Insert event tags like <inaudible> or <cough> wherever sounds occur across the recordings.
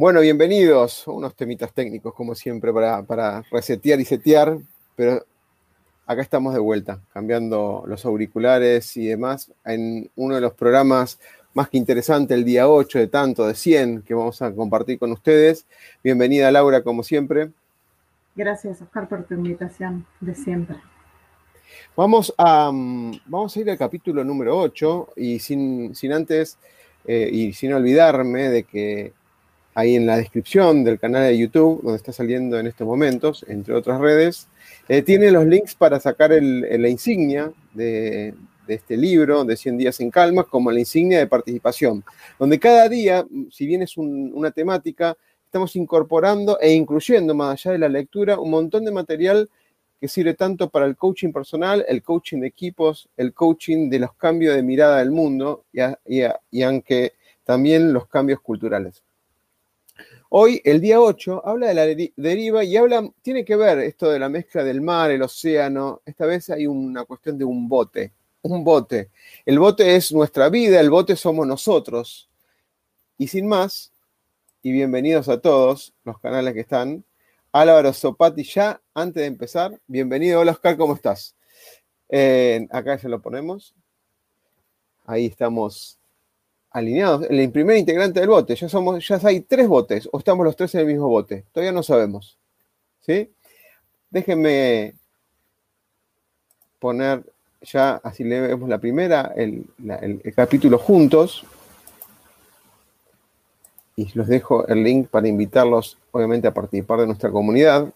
Bueno, bienvenidos. Unos temitas técnicos, como siempre, para, para resetear y setear, pero acá estamos de vuelta, cambiando los auriculares y demás, en uno de los programas más que interesante, el día 8 de tanto, de 100, que vamos a compartir con ustedes. Bienvenida, Laura, como siempre. Gracias, Oscar, por tu invitación de siempre. Vamos a, mm, vamos a ir al capítulo número 8 y sin, sin antes eh, y sin olvidarme de que ahí en la descripción del canal de YouTube, donde está saliendo en estos momentos, entre otras redes, eh, tiene los links para sacar la insignia de, este libro, de 100 días en calma, como la insignia de participación, donde cada día, si bien es una temática, estamos incorporando e incluyendo, más allá de la lectura, un montón de material que sirve tanto para el coaching personal, el coaching de equipos, el coaching de los cambios de mirada del mundo y aunque también los cambios culturales. Hoy, el día 8, habla de la deriva y habla, tiene que ver esto de la mezcla del mar, el océano. Esta vez hay una cuestión de un bote, un bote. El bote es nuestra vida, el bote somos nosotros. Y sin más, y bienvenidos a todos los canales que están. Álvaro Sopati ya, antes de empezar, bienvenido. Hola Oscar, ¿cómo estás? Eh, acá ya lo ponemos. Ahí estamos alineados, el primer integrante del bote, ya somos, ya hay tres botes, o estamos los tres en el mismo bote, todavía no sabemos. ¿Sí? Déjenme poner ya, así leemos la primera, el, el capítulo juntos. Y los dejo el link para invitarlos, obviamente, a participar de nuestra comunidad,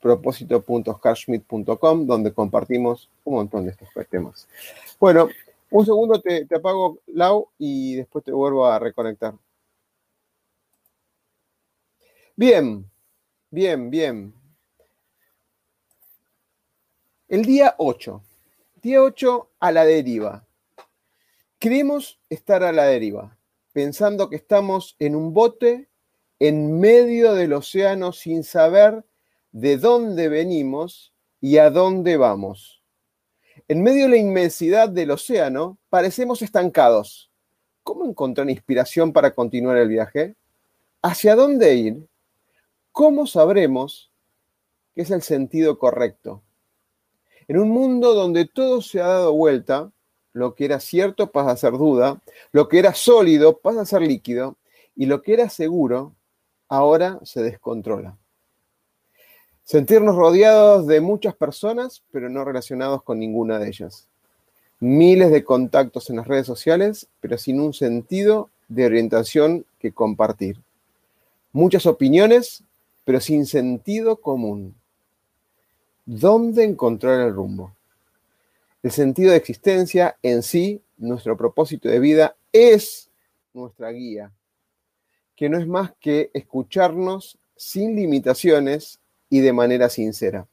propósito.oscarschmidt.com, donde compartimos un montón de estos temas. Bueno, un segundo te, apago, Lau, y después te vuelvo a reconectar. Bien, bien, bien. El día 8. Día 8 a la deriva. Queremos estar a la deriva, pensando que estamos en un bote en medio del océano sin saber de dónde venimos y a dónde vamos. En medio de la inmensidad del océano, parecemos estancados. ¿Cómo encontrar inspiración para continuar el viaje? ¿Hacia dónde ir? ¿Cómo sabremos qué es el sentido correcto? En un mundo donde todo se ha dado vuelta, lo que era cierto pasa a ser duda, lo que era sólido pasa a ser líquido y lo que era seguro ahora se descontrola. Sentirnos rodeados de muchas personas, pero no relacionados con ninguna de ellas. Miles de contactos en las redes sociales, pero sin un sentido de orientación que compartir. Muchas opiniones, pero sin sentido común. ¿Dónde encontrar el rumbo? El sentido de existencia en sí, nuestro propósito de vida, es nuestra guía, que no es más que escucharnos sin limitaciones y de manera sincera.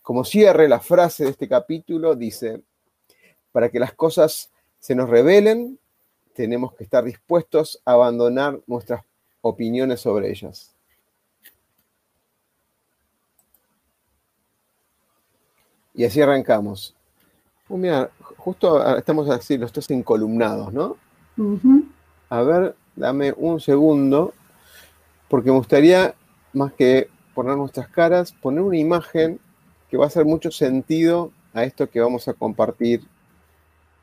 Como cierre, la frase de este capítulo dice, para que las cosas se nos revelen, tenemos que estar dispuestos a abandonar nuestras opiniones sobre ellas. Y así arrancamos. Oh, mira, justo estamos así, los tres encolumnados, ¿no? A ver, dame un segundo, porque me gustaría más que poner nuestras caras, poner una imagen que va a hacer mucho sentido a esto que vamos a compartir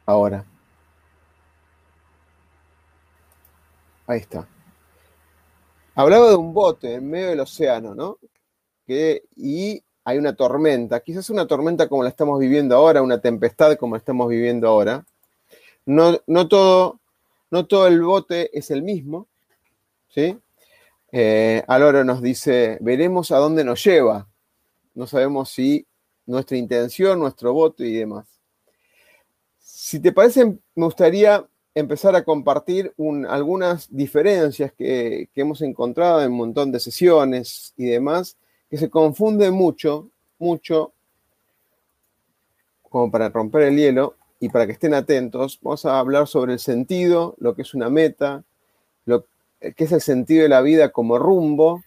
ahora. Ahí está. Hablaba de un bote en medio del océano, ¿no? y hay una tormenta, quizás una tormenta como la estamos viviendo ahora, una tempestad como la estamos viviendo ahora, no, no, todo, no todo el bote es el mismo, ¿sí? Eh, Aloro nos dice, veremos a dónde nos lleva. No sabemos si nuestra intención, nuestro voto y demás. Si te parece, me gustaría empezar a compartir algunas diferencias que, hemos encontrado en un montón de sesiones y demás, que se confunden mucho, mucho, como para romper el hielo y para que estén atentos. Vamos a hablar sobre el sentido, lo que es una meta, lo que es el sentido de la vida como rumbo,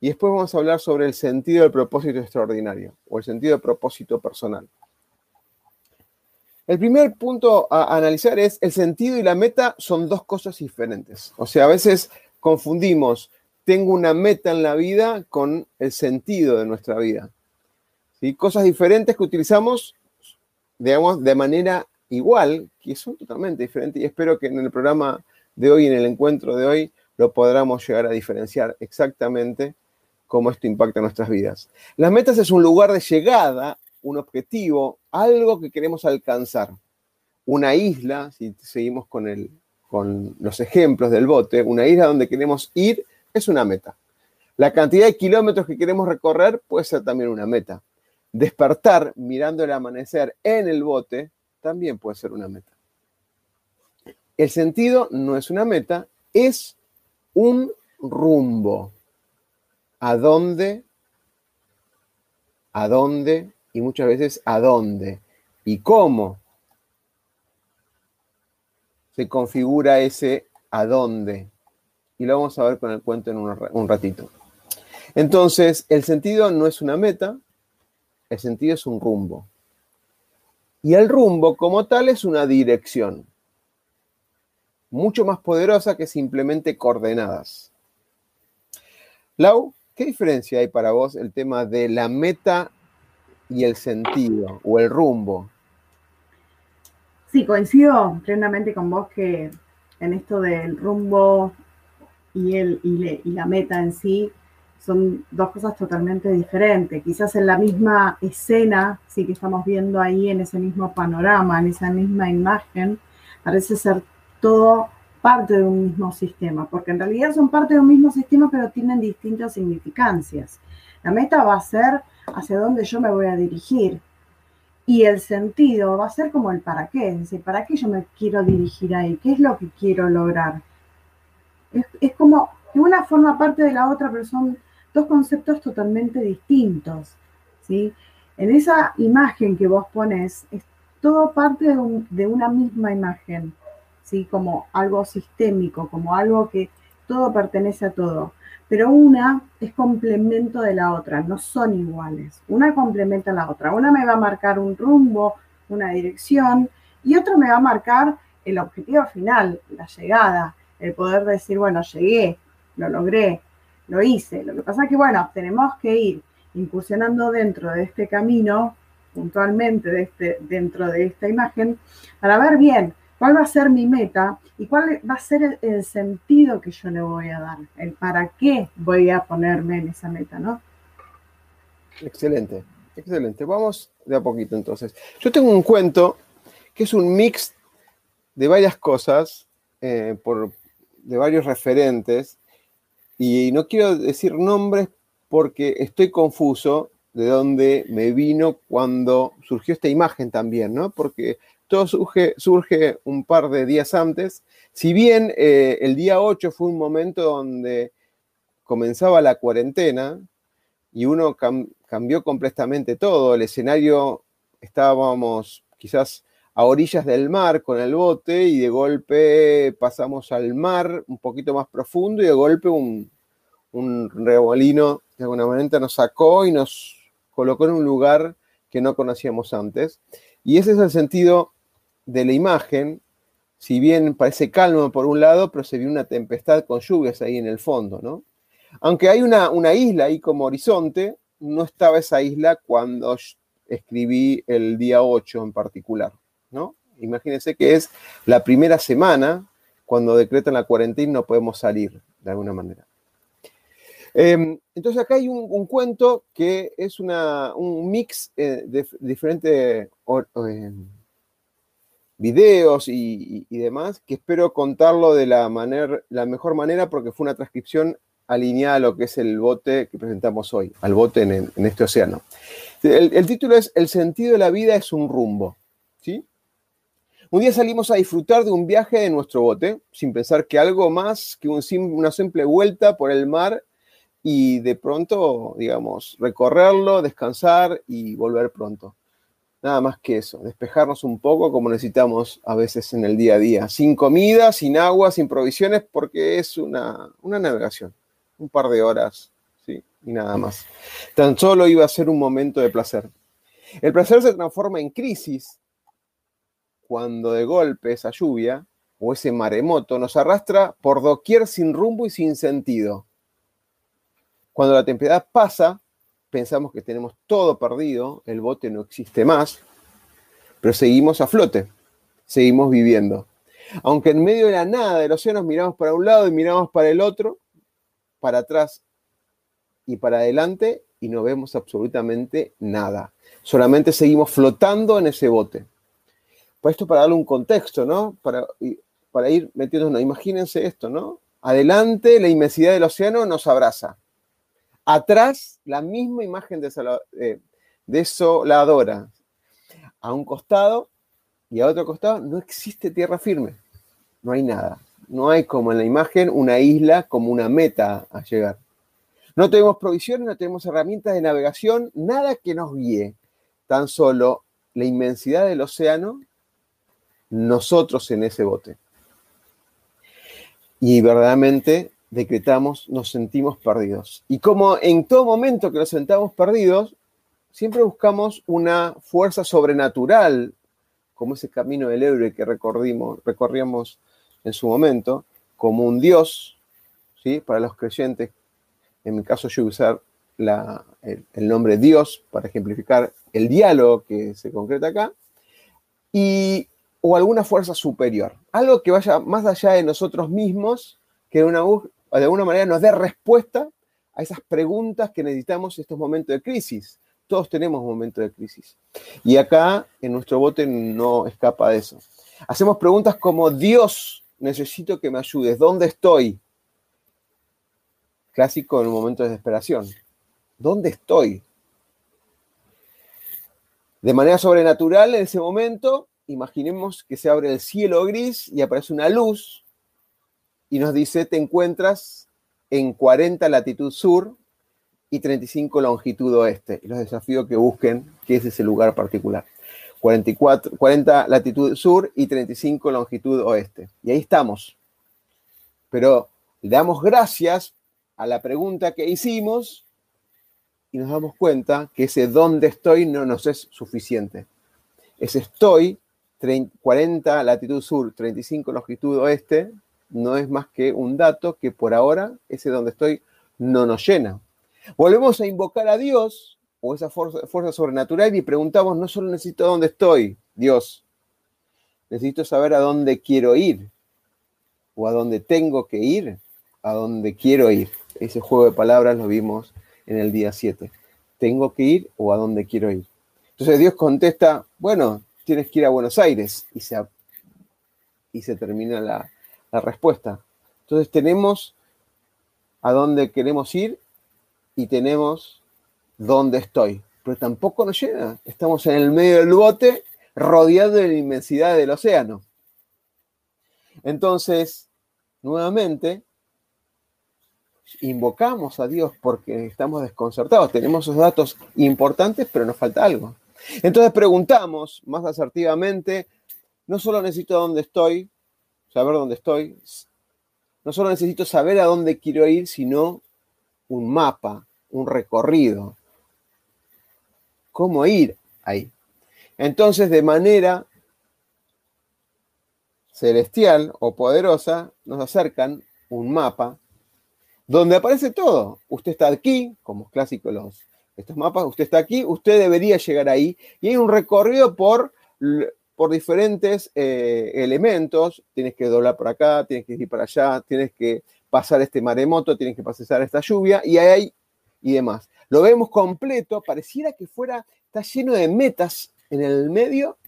y después vamos a hablar sobre el sentido del propósito extraordinario o el sentido del propósito personal. El primer punto a analizar es el sentido y la meta son dos cosas diferentes. O sea, a veces confundimos tengo una meta en la vida con el sentido de nuestra vida. ¿Sí? Cosas diferentes que utilizamos, digamos, de manera igual, que son totalmente diferentes. Y espero que en el programa de hoy, en el encuentro de hoy, lo podamos llegar a diferenciar exactamente cómo esto impacta nuestras vidas. Las metas es un lugar de llegada un objetivo, algo que queremos alcanzar. Una isla, si seguimos con, el, con los ejemplos del bote, una isla donde queremos ir es una meta. La cantidad de kilómetros que queremos recorrer puede ser también una meta. Despertar mirando el amanecer en el bote también puede ser una meta. El sentido no es una meta, es un rumbo. ¿A dónde? ¿A dónde y muchas veces a dónde y cómo se configura ese a dónde. Y lo vamos a ver con el cuento en un ratito. Entonces, el sentido no es una meta, el sentido es un rumbo. Y el rumbo como tal es una dirección, mucho más poderosa que simplemente coordenadas. Lau, ¿qué diferencia hay para vos el tema de la meta y el sentido o el rumbo. Sí, coincido plenamente con vos que en esto del rumbo y, el, y, la meta en sí son dos cosas totalmente diferentes. Quizás en la misma escena, sí que estamos viendo ahí en ese mismo panorama, en esa misma imagen, parece ser todo parte de un mismo sistema, porque en realidad son parte de un mismo sistema, pero tienen distintas significancias. La meta va a ser hacia dónde yo me voy a dirigir. Y el sentido va a ser como el para qué, es decir, ¿para qué yo me quiero dirigir ahí? ¿Qué es lo que quiero lograr? Es, como una forma parte de la otra, pero son dos conceptos totalmente distintos. ¿sí? En esa imagen que vos pones, es todo parte de una misma imagen, ¿sí? como algo sistémico, como algo que todo pertenece a todo pero una es complemento de la otra, no son iguales. Una complementa a la otra. Una me va a marcar un rumbo, una dirección, y otra me va a marcar el objetivo final, la llegada, el poder decir, bueno, llegué, lo logré, lo hice. Lo que pasa es que, bueno, tenemos que ir incursionando dentro de este camino, puntualmente de este, dentro de esta imagen, para ver bien cuál va a ser mi meta y cuál va a ser el, sentido que yo le voy a dar, el para qué voy a ponerme en esa meta, ¿no? Excelente, excelente. Vamos de a poquito entonces. Yo tengo un cuento que es un mix de varias cosas, eh, por, de varios referentes, y no quiero decir nombres porque estoy confuso de dónde me vino cuando surgió esta imagen también, ¿no? Porque todo surge, un par de días antes. Si bien eh, el día 8 fue un momento donde comenzaba la cuarentena y uno cambió completamente todo, el escenario estábamos quizás a orillas del mar con el bote y de golpe pasamos al mar un poquito más profundo y de golpe un, un remolino de alguna manera nos sacó y nos colocó en un lugar que no conocíamos antes. Y ese es el sentido de la imagen, si bien parece calmo por un lado, pero se vio una tempestad con lluvias ahí en el fondo, ¿no? Aunque hay una, una isla ahí como horizonte, no estaba esa isla cuando escribí el día 8 en particular, ¿no? Imagínense que es la primera semana cuando decretan la cuarentena no podemos salir de alguna manera. Em, entonces acá hay un, cuento que es un mix eh, de diferentes em, videos y, demás, que espero contarlo de la, la mejor manera porque fue una transcripción alineada a lo que es el bote que presentamos hoy, al bote en, este océano. El, título es El sentido de la vida es un rumbo. ¿sí? Un día salimos a disfrutar de un viaje en nuestro bote, sin pensar que algo más que una simple vuelta por el mar y de pronto, digamos, recorrerlo, descansar y volver pronto. Nada más que eso, despejarnos un poco como necesitamos a veces en el día a día, sin comida, sin agua, sin provisiones, porque es una, una navegación, un par de horas, ¿sí? Y nada más. Tan solo iba a ser un momento de placer. El placer se transforma en crisis cuando de golpe esa lluvia o ese maremoto nos arrastra por doquier sin rumbo y sin sentido. Cuando la tempestad pasa, pensamos que tenemos todo perdido, el bote no existe más, pero seguimos a flote, seguimos viviendo. Aunque en medio de la nada del océano miramos para un lado y miramos para el otro, para atrás y para adelante y no vemos absolutamente nada. Solamente seguimos flotando en ese bote. Pues esto para darle un contexto, ¿no? Para, para ir metiéndonos, imagínense esto, ¿no? Adelante, la inmensidad del océano nos abraza. Atrás, la misma imagen eh, desoladora. A un costado y a otro costado no existe tierra firme. No hay nada. No hay como en la imagen una isla como una meta a llegar. No tenemos provisiones, no tenemos herramientas de navegación, nada que nos guíe. Tan solo la inmensidad del océano nosotros en ese bote. Y verdaderamente decretamos, nos sentimos perdidos. Y como en todo momento que nos sentamos perdidos, siempre buscamos una fuerza sobrenatural, como ese camino del héroe que recorríamos en su momento, como un Dios, ¿sí? para los creyentes. En mi caso yo voy a usar el, el nombre Dios para ejemplificar el diálogo que se concreta acá. Y o alguna fuerza superior, algo que vaya más allá de nosotros mismos, que de, una, de alguna manera nos dé respuesta a esas preguntas que necesitamos en estos momentos de crisis. Todos tenemos momentos de crisis. Y acá en nuestro bote no escapa de eso. Hacemos preguntas como, Dios, necesito que me ayudes, ¿dónde estoy? Clásico en un momento de desesperación. ¿Dónde estoy? De manera sobrenatural en ese momento imaginemos que se abre el cielo gris y aparece una luz y nos dice, te encuentras en 40 latitud sur y 35 longitud oeste. Y los desafío que busquen qué es ese lugar particular. 44, 40 latitud sur y 35 longitud oeste. Y ahí estamos. Pero le damos gracias a la pregunta que hicimos y nos damos cuenta que ese dónde estoy no nos es suficiente. Ese estoy 40 latitud sur, 35 longitud oeste, no es más que un dato que por ahora, ese donde estoy, no nos llena. Volvemos a invocar a Dios o esa fuerza, fuerza sobrenatural y preguntamos, no solo necesito dónde estoy, Dios, necesito saber a dónde quiero ir o a dónde tengo que ir, a dónde quiero ir. Ese juego de palabras lo vimos en el día 7. ¿Tengo que ir o a dónde quiero ir? Entonces Dios contesta, bueno, tienes que ir a Buenos Aires y se, y se termina la, la respuesta. Entonces tenemos a dónde queremos ir y tenemos dónde estoy. Pero tampoco nos llena. Estamos en el medio del bote, rodeado de la inmensidad del océano. Entonces, nuevamente, invocamos a Dios porque estamos desconcertados. Tenemos esos datos importantes, pero nos falta algo. Entonces preguntamos más asertivamente, no solo necesito dónde estoy, saber dónde estoy, no solo necesito saber a dónde quiero ir, sino un mapa, un recorrido. ¿Cómo ir ahí? Entonces, de manera celestial o poderosa, nos acercan un mapa donde aparece todo. Usted está aquí, como es clásico los estos mapas, usted está aquí, usted debería llegar ahí, y hay un recorrido por, por diferentes eh, elementos, tienes que doblar por acá, tienes que ir para allá, tienes que pasar este maremoto, tienen que pasar esta lluvia, y hay y demás. Lo vemos completo, pareciera que fuera, está lleno de metas en el medio,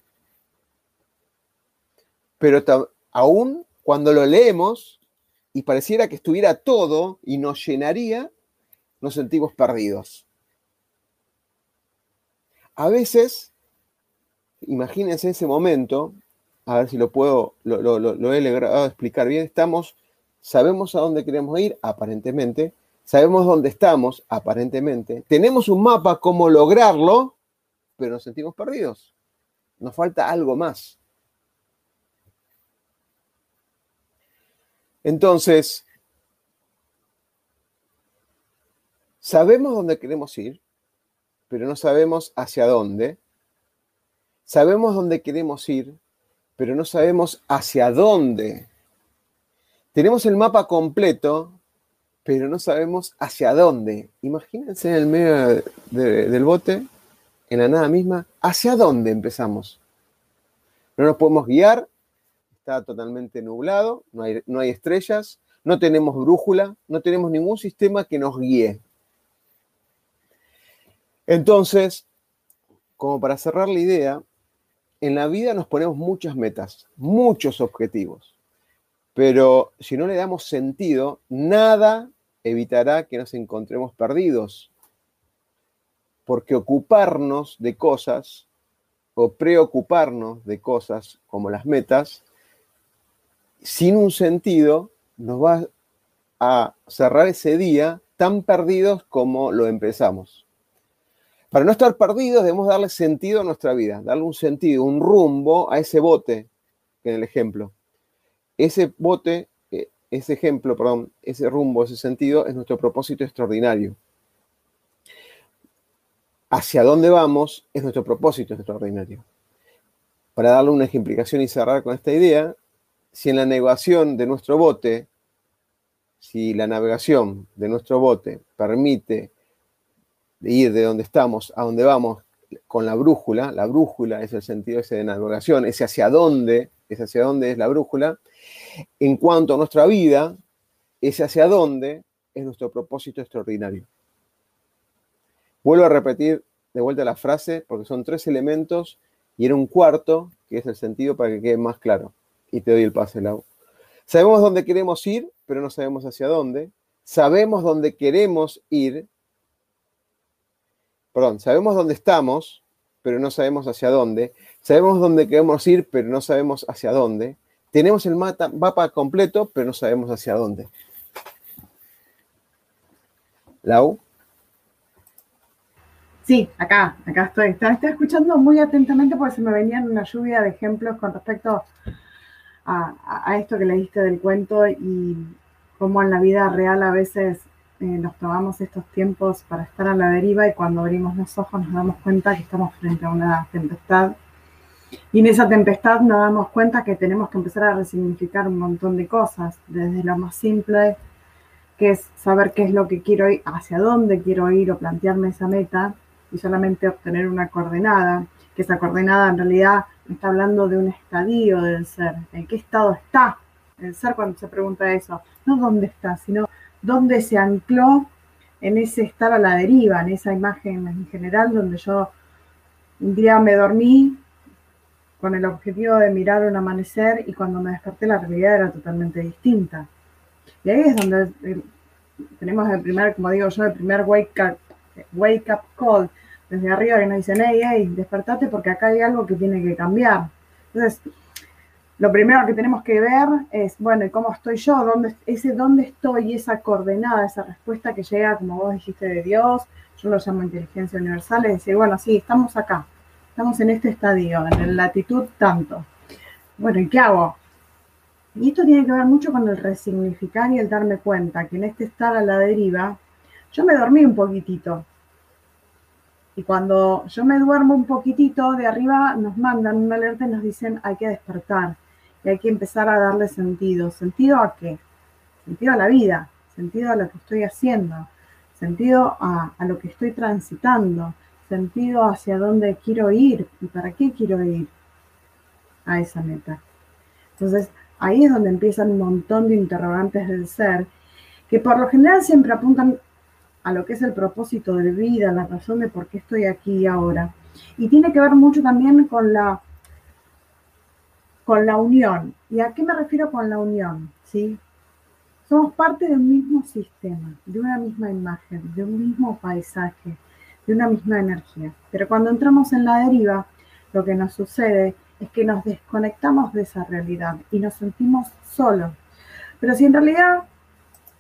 pero aún cuando lo leemos y pareciera que estuviera todo y nos llenaría, nos sentimos perdidos. A veces, imagínense ese momento, a ver si lo puedo, lo, he logrado explicar bien, estamos, sabemos a dónde queremos ir, aparentemente, sabemos dónde estamos, aparentemente, tenemos un mapa, cómo lograrlo, pero nos sentimos perdidos. Nos falta algo más. Entonces, sabemos dónde queremos ir, pero no sabemos hacia dónde. Sabemos dónde queremos ir, pero no sabemos hacia dónde. Tenemos el mapa completo, pero no sabemos hacia dónde. Imagínense en el medio del bote, en la nada misma, ¿hacia dónde empezamos? No nos podemos guiar, está totalmente nublado, no hay, no hay estrellas, no tenemos brújula, no tenemos ningún sistema que nos guíe. Entonces, como para cerrar la idea, en la vida nos ponemos muchas metas, muchos objetivos, pero si no le damos sentido, nada evitará que nos encontremos perdidos, porque ocuparnos de cosas o preocuparnos de cosas como las metas, sin un sentido, nos va a cerrar ese día tan perdidos como lo empezamos. Para no estar perdidos debemos darle sentido a nuestra vida, darle un sentido, un rumbo a ese bote, en el ejemplo. Ese bote ese ejemplo, perdón, ese rumbo, ese sentido es nuestro propósito extraordinario. Hacia dónde vamos es nuestro propósito extraordinario. Para darle una ejemplificación y cerrar con esta idea, si en la navegación de nuestro bote, si la navegación de nuestro bote permite ir de donde estamos a donde vamos con la brújula, la brújula es el sentido ese de navegación, ese hacia dónde, es hacia dónde es la brújula, en cuanto a nuestra vida, ese hacia dónde es nuestro propósito extraordinario. Vuelvo a repetir de vuelta la frase porque son tres elementos y era un cuarto que es el sentido para que quede más claro. Y te doy el pase, Lau. Sabemos dónde queremos ir, pero no sabemos hacia dónde. Sabemos dónde queremos ir. Perdón, sabemos dónde estamos, pero no sabemos hacia dónde. Sabemos dónde queremos ir, pero no sabemos hacia dónde. Tenemos el mapa completo, pero no sabemos hacia dónde. Lau. Sí, acá, acá estoy. Estaba, escuchando muy atentamente porque se me venían una lluvia de ejemplos con respecto a, esto que leíste del cuento y cómo en la vida real a veces eh, nos tomamos estos tiempos para estar a la deriva y cuando abrimos los ojos nos damos cuenta que estamos frente a una tempestad. Y en esa tempestad nos damos cuenta que tenemos que empezar a resignificar un montón de cosas, desde lo más simple, que es saber qué es lo que quiero ir, hacia dónde quiero ir o plantearme esa meta, y solamente obtener una coordenada, que esa coordenada en realidad está hablando de un estadio del ser, en qué estado está el ser cuando se pregunta eso, no dónde está, sino dónde se ancló en ese estar a la deriva, en esa imagen en general donde yo un día me dormí con el objetivo de mirar un amanecer y cuando me desperté la realidad era totalmente distinta. Y ahí es donde eh, tenemos el primer, como digo yo, el primer wake up, wake up call desde arriba que nos dicen, hey, hey, despertate porque acá hay algo que tiene que cambiar. Entonces, lo primero que tenemos que ver es, bueno, ¿y cómo estoy yo? ¿Dónde, ese dónde estoy, esa coordenada, esa respuesta que llega, como vos dijiste, de Dios, yo lo llamo inteligencia universal, es decir, bueno, sí, estamos acá, estamos en este estadio, en la latitud tanto. Bueno, ¿y qué hago? Y esto tiene que ver mucho con el resignificar y el darme cuenta que en este estar a la deriva, yo me dormí un poquitito. Y cuando yo me duermo un poquitito, de arriba nos mandan una alerta y nos dicen hay que despertar hay que empezar a darle sentido. ¿Sentido a qué? Sentido a la vida, sentido a lo que estoy haciendo, sentido a, a lo que estoy transitando, sentido hacia dónde quiero ir y para qué quiero ir a esa meta. Entonces, ahí es donde empiezan un montón de interrogantes del ser que por lo general siempre apuntan a lo que es el propósito de vida, la razón de por qué estoy aquí ahora. Y tiene que ver mucho también con la, con la unión. ¿Y a qué me refiero con la unión? ¿Sí? Somos parte de un mismo sistema, de una misma imagen, de un mismo paisaje, de una misma energía. Pero cuando entramos en la deriva, lo que nos sucede es que nos desconectamos de esa realidad y nos sentimos solos. Pero si en realidad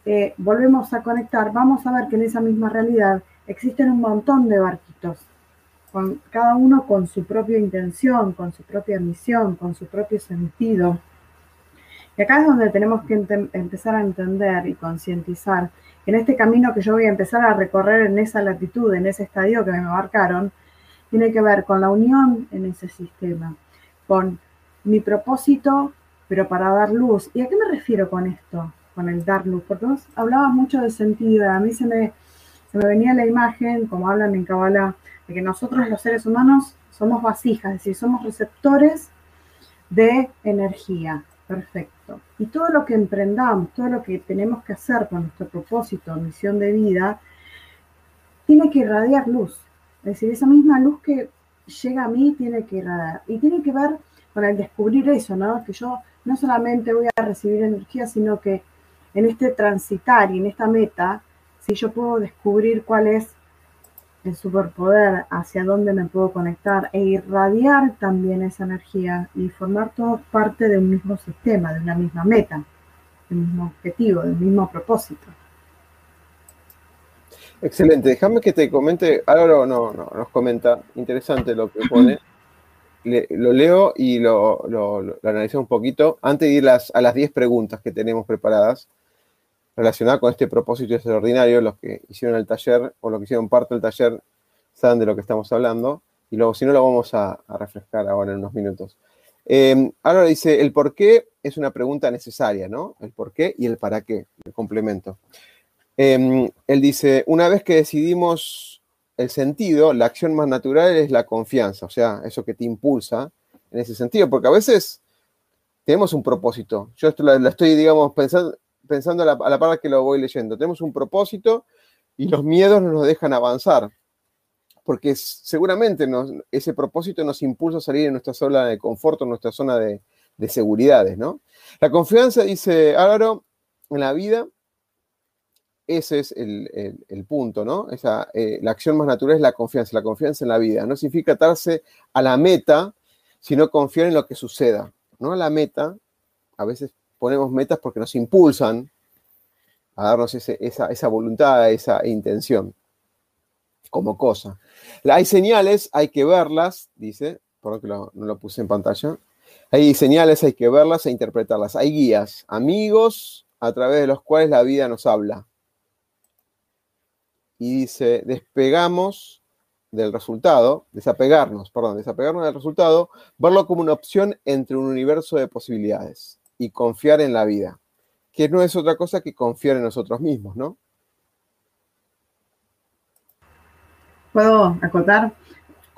eh, volvemos a conectar, vamos a ver que en esa misma realidad existen un montón de barquitos, cada uno con su propia intención, con su propia misión, con su propio sentido. Y acá es donde tenemos que empezar a entender y concientizar en este camino que yo voy a empezar a recorrer en esa latitud, en ese estadio que me marcaron, tiene que ver con la unión en ese sistema, con mi propósito, pero para dar luz. ¿Y a qué me refiero con esto? Con el dar luz. Porque vos hablabas mucho de sentido. A mí se me, se me venía la imagen, como hablan en Kabbalah, de que nosotros los seres humanos somos vasijas, es decir, somos receptores de energía. Perfecto. Y todo lo que emprendamos, todo lo que tenemos que hacer con nuestro propósito, misión de vida, tiene que irradiar luz. Es decir, esa misma luz que llega a mí tiene que irradiar. Y tiene que ver con el descubrir eso, ¿no? Que yo no solamente voy a recibir energía, sino que en este transitar y en esta meta, si yo puedo descubrir cuál es el superpoder, hacia dónde me puedo conectar e irradiar también esa energía y formar todo parte de un mismo sistema, de una misma meta, del mismo objetivo, del mismo propósito. Excelente, déjame que te comente, Álvaro no, no, nos comenta, interesante lo que pone. <clears throat> lo leo y lo, lo, analizamos un poquito antes de ir a las 10 preguntas que tenemos preparadas relacionada con este propósito extraordinario, los que hicieron el taller o los que hicieron parte del taller saben de lo que estamos hablando, y luego si no lo vamos a, refrescar ahora en unos minutos. Eh, ahora dice, el por qué es una pregunta necesaria, ¿no? El por qué y el para qué, el complemento. Em, él dice, una vez que decidimos el sentido, la acción más natural es la confianza, o sea, eso que te impulsa en ese sentido, porque a veces tenemos un propósito. Yo esto lo, estoy, digamos, pensando, pensando a la, a par que lo voy leyendo. Tenemos un propósito y los miedos no nos dejan avanzar, porque seguramente ese propósito nos impulsa a salir de nuestra zona de confort, nuestra zona de, de seguridades, ¿no? La confianza, dice Álvaro, en la vida, ese es el, punto, ¿no? Esa, eh, la acción más natural es la confianza, la confianza en la vida. No significa atarse a la meta, sino confiar en lo que suceda, ¿no? La meta, a veces ponemos metas porque nos impulsan a darnos esa, voluntad, esa intención como cosa. Hay señales, hay que verlas, dice, por que no lo puse en pantalla. Hay señales, hay que verlas e interpretarlas. Hay guías, amigos a través de los cuales la vida nos habla. Y dice, despegamos del resultado, desapegarnos, perdón, desapegarnos del resultado, verlo como una opción entre un universo de posibilidades y confiar en la vida, que no es otra cosa que confiar en nosotros mismos, ¿no? ¿Puedo acotar?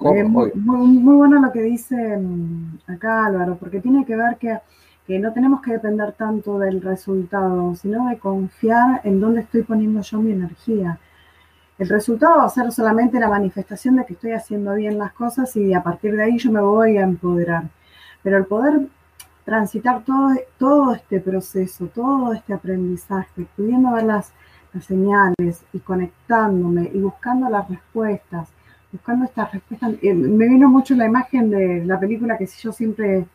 Eh, muy, muy, bueno lo que dice mm, acá Álvaro, porque tiene que ver que, que, no tenemos que depender tanto del resultado, sino de confiar en dónde estoy poniendo yo mi energía. El resultado va a ser solamente la manifestación de que estoy haciendo bien las cosas y a partir de ahí yo me voy a empoderar. Pero el poder transitar todo, todo este proceso, todo este aprendizaje, pudiendo ver las, señales y conectándome y buscando las respuestas, buscando estas respuestas. Eh, me vino mucho la imagen de la película que yo siempre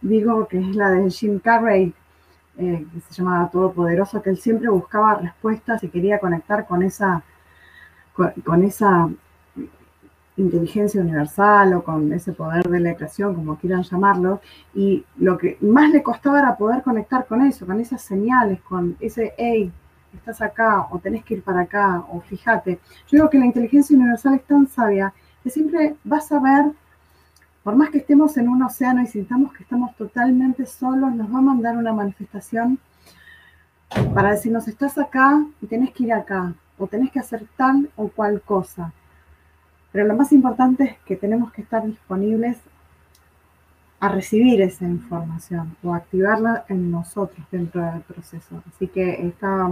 digo que es la de Jim Carrey, eh, que se llamaba Todopoderoso, que él siempre buscaba respuestas y quería conectar con esa, con esa inteligencia universal o con ese poder de la creación, como quieran llamarlo, y lo que más le costaba era poder conectar con eso, con esas señales, con ese, hey, estás acá, o tenés que ir para acá, o fíjate. Yo digo que la inteligencia universal es tan sabia que siempre vas a ver, por más que estemos en un océano y sintamos que estamos totalmente solos, nos va a mandar una manifestación para decirnos, estás acá y tenés que ir acá, o tenés que hacer tal o cual cosa. Pero lo más importante es que tenemos que estar disponibles a recibir esa información o activarla en nosotros dentro del proceso. Así que está,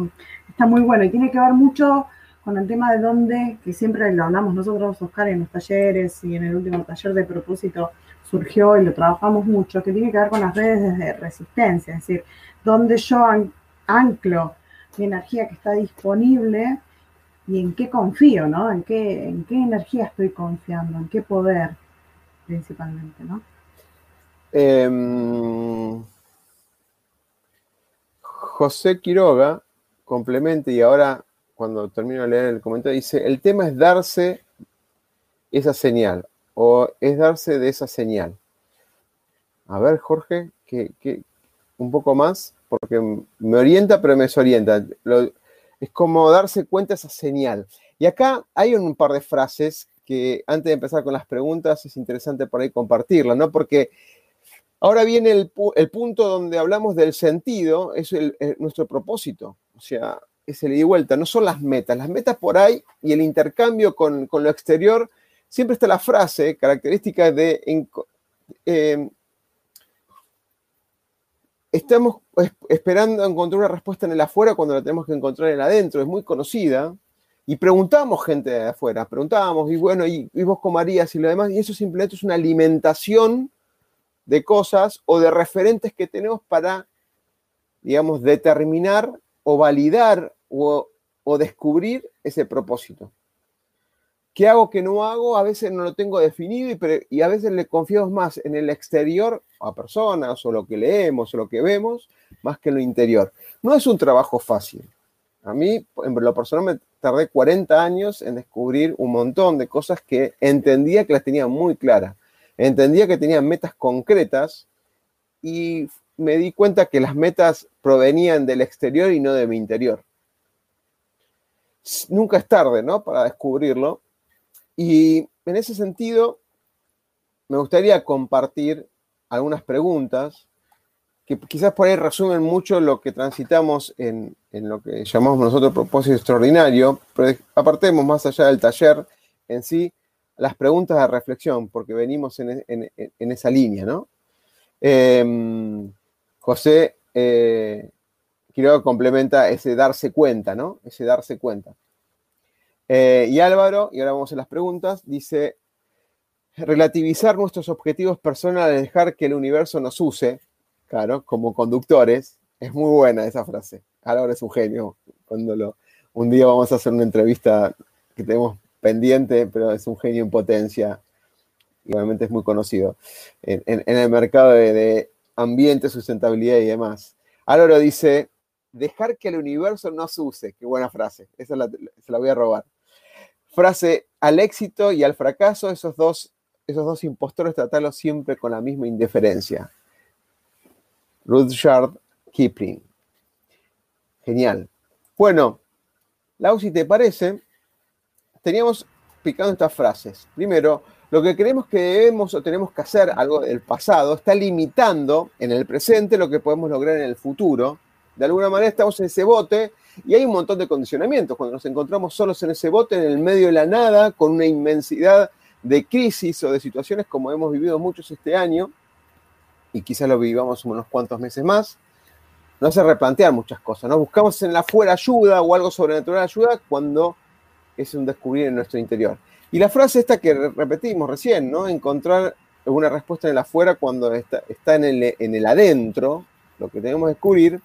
está muy bueno y tiene que ver mucho con el tema de dónde, que siempre lo hablamos nosotros, Oscar, en los talleres y en el último taller de propósito surgió y lo trabajamos mucho, que tiene que ver con las redes de resistencia, es decir, dónde yo anclo mi energía que está disponible y en qué confío, ¿no? En qué, en qué energía estoy confiando, en qué poder principalmente, ¿no? Em, José Quiroga complementa y ahora cuando termino de leer el comentario dice, el tema es darse esa señal o es darse de esa señal. A ver, Jorge, que, un poco más, porque me orienta pero me desorienta. Es como darse cuenta esa señal. Y acá hay un par de frases que antes de empezar con las preguntas es interesante por ahí compartirlas, ¿no? Porque Ahora viene el, punto donde hablamos del sentido, es nuestro propósito, o sea, es el ida y vuelta, no son las metas, las metas por ahí y el intercambio con, lo exterior, siempre está la frase característica de em, estamos esperando encontrar una respuesta en el afuera cuando la tenemos que encontrar en el adentro, es muy conocida, y preguntamos gente de afuera, preguntábamos, y bueno, y, y vos cómo harías y lo demás, y eso simplemente es una alimentación de cosas o de referentes que tenemos para, digamos, determinar o validar o, descubrir ese propósito. ¿Qué hago, qué no hago? A veces no lo tengo definido y, a veces le confiamos más en el exterior a personas o lo que leemos o lo que vemos, más que en lo interior. No es un trabajo fácil. A mí, en lo personal, me tardé 40 años en descubrir un montón de cosas que entendía que las tenía muy claras Entendía que tenía metas concretas y me di cuenta que las metas provenían del exterior y no de mi interior. Nunca es tarde, ¿no? Para descubrirlo. Y en ese sentido, me gustaría compartir algunas preguntas que quizás por ahí resumen mucho lo que transitamos en, lo que llamamos nosotros propósito extraordinario, pero apartemos más allá del taller en sí las preguntas de reflexión, porque venimos en, esa línea, ¿no? Em, José eh, Quiroga complementa ese darse cuenta, ¿no? Ese darse cuenta. Eh, y Álvaro, y ahora vamos a las preguntas, dice, relativizar nuestros objetivos personales, dejar que el universo nos use, claro, como conductores, es muy buena esa frase. Álvaro es un genio. Cuando lo, un día vamos a hacer una entrevista que tenemos pendiente, pero es un genio en potencia. Igualmente es muy conocido en, el mercado de, ambiente, sustentabilidad y demás. Álvaro dice, dejar que el universo nos use. Qué buena frase. Esa se la voy a robar. Frase, al éxito y al fracaso, esos dos, esos dos impostores tratarlos siempre con la misma indiferencia. Rudyard Kipling. Genial. Bueno, Lau, si te parece, teníamos picando estas frases. Primero, lo que creemos que debemos o tenemos que hacer, algo del pasado, está limitando en el presente lo que podemos lograr en el futuro. De alguna manera estamos en ese bote y hay un montón de condicionamientos. Cuando nos encontramos solos en ese bote, en el medio de la nada, con una inmensidad de crisis o de situaciones como hemos vivido muchos este año, y quizás lo vivamos unos cuantos meses más, nos hace replantear muchas cosas. ¿no? Buscamos en la fuera ayuda o algo sobrenatural ayuda cuando es un descubrir en nuestro interior. Y la frase esta que repetimos recién, ¿no? Encontrar una respuesta en el afuera cuando está, está en, el, en, el, adentro, lo que tenemos que descubrir,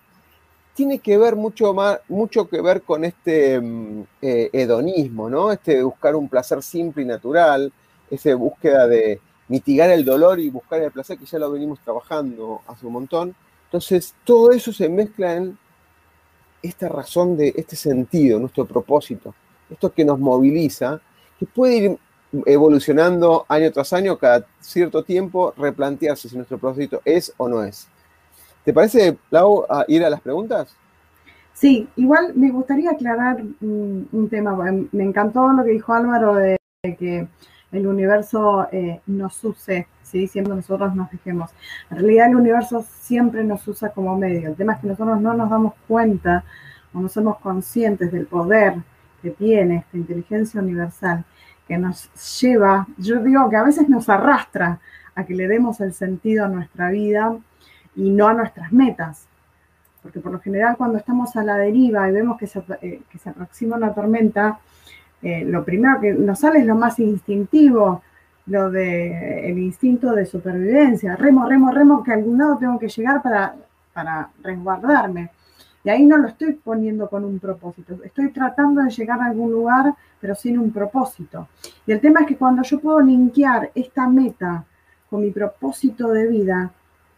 tiene que ver mucho más, mucho que ver con este mm, eh, hedonismo, ¿no? Este de buscar un placer simple y natural, esa búsqueda de mitigar el dolor y buscar el placer que ya lo venimos trabajando hace un montón. Entonces, todo eso se mezcla en esta razón de este sentido, nuestro propósito esto que nos moviliza, que puede ir evolucionando año tras año, cada cierto tiempo, replantearse si nuestro propósito es o no es. ¿Te parece, Lau, ir a las preguntas? Sí, igual me gustaría aclarar un, tema. Me encantó lo que dijo Álvaro de que el universo eh, nos use, ¿sí? siempre nosotros nos dejemos. En realidad el universo siempre nos usa como medio. El tema es que nosotros no nos damos cuenta o no somos conscientes del poder que tiene esta inteligencia universal, que nos lleva, yo digo que a veces nos arrastra a que le demos el sentido a nuestra vida y no a nuestras metas. Porque por lo general cuando estamos a la deriva y vemos que se, eh, aproxima una tormenta, eh, lo primero que nos sale es lo más instintivo, lo de el instinto de supervivencia. Remo, remo, remo, que a algún lado tengo que llegar para, para resguardarme. Y ahí no lo estoy poniendo con un propósito. Estoy tratando de llegar a algún lugar, pero sin un propósito. Y el tema es que cuando yo puedo linkear esta meta con mi propósito de vida,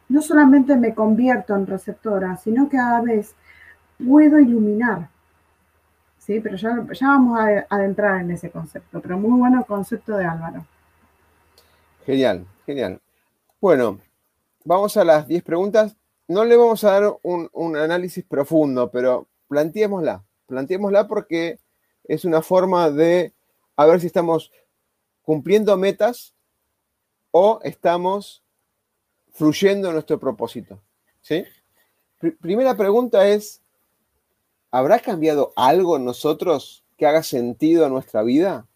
no solamente me convierto en receptora, sino que cada vez puedo iluminar. Sí, pero ya, ya vamos a adentrar en ese concepto. Pero muy bueno el concepto de Álvaro. Genial, genial. Bueno, vamos a las 10 preguntas no le vamos a dar un, análisis profundo, pero planteémosla. Planteémosla porque es una forma de a ver si estamos cumpliendo metas o estamos fluyendo nuestro propósito. ¿sí? primera pregunta es, ¿habrá cambiado algo en nosotros que haga sentido a nuestra vida?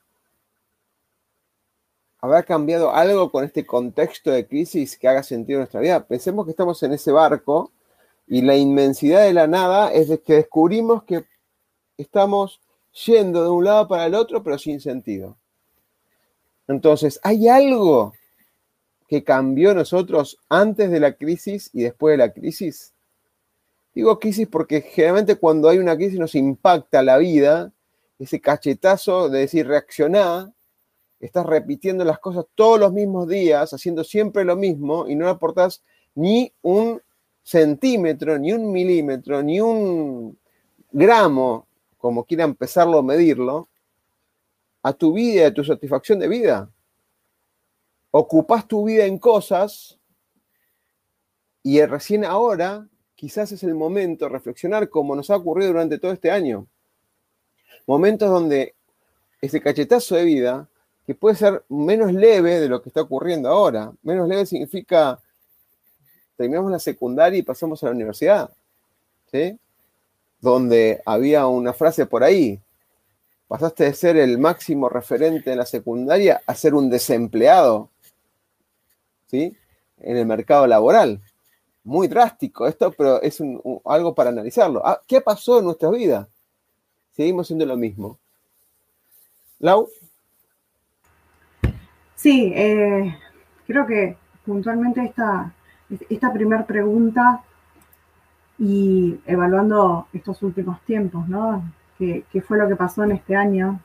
¿Habrá cambiado algo con este contexto de crisis que haga sentido en nuestra vida? Pensemos que estamos en ese barco y la inmensidad de la nada es que descubrimos que estamos yendo de un lado para el otro, pero sin sentido. Entonces, ¿hay algo que cambió nosotros antes de la crisis y después de la crisis? Digo crisis porque generalmente cuando hay una crisis nos impacta la vida, ese cachetazo de decir reaccionar, estás repitiendo las cosas todos los mismos días, haciendo siempre lo mismo y no aportas ni un centímetro, ni un milímetro, ni un gramo, como quiera empezarlo a medirlo, a tu vida a tu satisfacción de vida. Ocupas tu vida en cosas y recién ahora quizás es el momento de reflexionar como nos ha ocurrido durante todo este año. Momentos donde ese cachetazo de vida que puede ser menos leve de lo que está ocurriendo ahora. Menos leve significa terminamos la secundaria y pasamos a la universidad, ¿sí? Donde había una frase por ahí, pasaste de ser el máximo referente en la secundaria a ser un desempleado, ¿sí? En el mercado laboral. Muy drástico esto, pero es algo para analizarlo. Ah, ¿Qué pasó en nuestra vida? Seguimos siendo lo mismo. Lau. Sí, eh, creo que puntualmente esta, esta primera pregunta y evaluando estos últimos tiempos, ¿no? ¿Qué, fue lo que pasó en este año?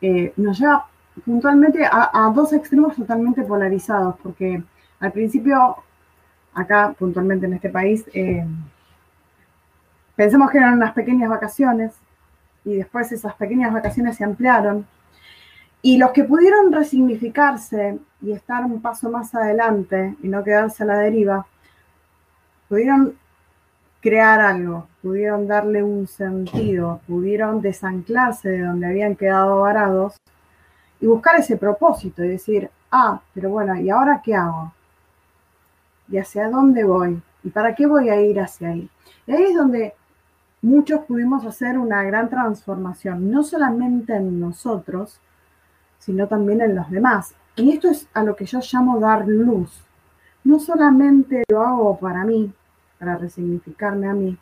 Eh, nos lleva puntualmente a, dos extremos totalmente polarizados, porque al principio, acá puntualmente en este país, eh, pensamos que eran unas pequeñas vacaciones y después esas pequeñas vacaciones se ampliaron y los que pudieron resignificarse y estar un paso más adelante y no quedarse a la deriva, pudieron crear algo, pudieron darle un sentido, pudieron desanclarse de donde habían quedado varados y buscar ese propósito y decir, ah, pero bueno, ¿y ahora qué hago? ¿Y hacia dónde voy? ¿Y para qué voy a ir hacia ahí? Y ahí es donde muchos pudimos hacer una gran transformación, no solamente en nosotros, sino también en los demás. Y esto es a lo que yo llamo dar luz. No solamente lo hago para mí, para resignificarme a mí,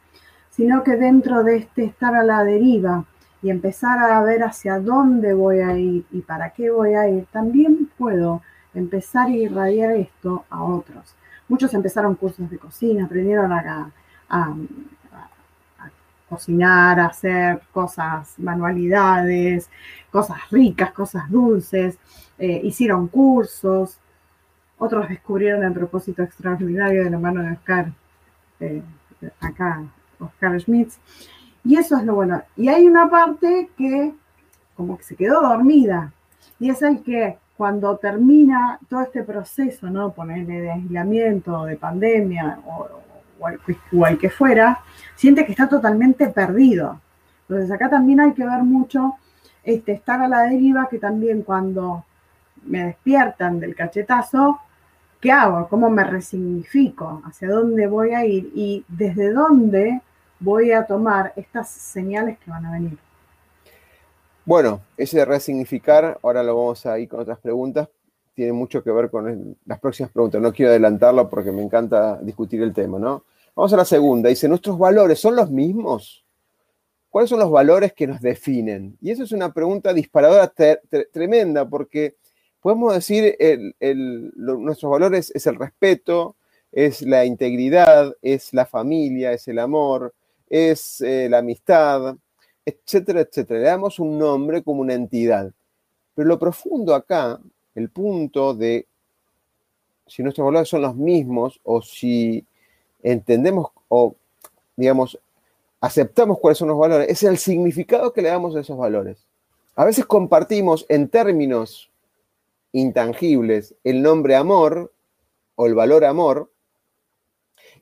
sino que dentro de este estar a la deriva y empezar a ver hacia dónde voy a ir y para qué voy a ir, también puedo empezar a irradiar esto a otros. Muchos empezaron cursos de cocina, aprendieron a, a, cocinar, hacer cosas, manualidades, cosas ricas, cosas dulces, eh, hicieron cursos, otros descubrieron el propósito extraordinario de la mano de Oscar, eh, acá, Oscar Schmitz, y eso es lo bueno. Y hay una parte que como que se quedó dormida, y es el que cuando termina todo este proceso, ¿no? Ponerle de aislamiento, de pandemia o, o que fuera, siente que está totalmente perdido. Entonces acá también hay que ver mucho este, estar a la deriva, que también cuando me despiertan del cachetazo, ¿qué hago? ¿Cómo me resignifico? ¿Hacia dónde voy a ir? Y desde dónde voy a tomar estas señales que van a venir. Bueno, ese de resignificar, ahora lo vamos a ir con otras preguntas, tiene mucho que ver con las próximas preguntas. No quiero adelantarlo porque me encanta discutir el tema, ¿no? Vamos a la segunda. Dice, ¿nuestros valores son los mismos? ¿Cuáles son los valores que nos definen? Y eso es una pregunta disparadora tremenda porque podemos decir, el, nuestros valores es el respeto, es la integridad, es la familia, es el amor, es eh, la amistad, etcétera, etcétera. Le damos un nombre como una entidad. Pero lo profundo acá, el punto de si nuestros valores son los mismos o si entendemos o, digamos, aceptamos cuáles son los valores, es el significado que le damos a esos valores. A veces compartimos en términos intangibles el nombre amor o el valor amor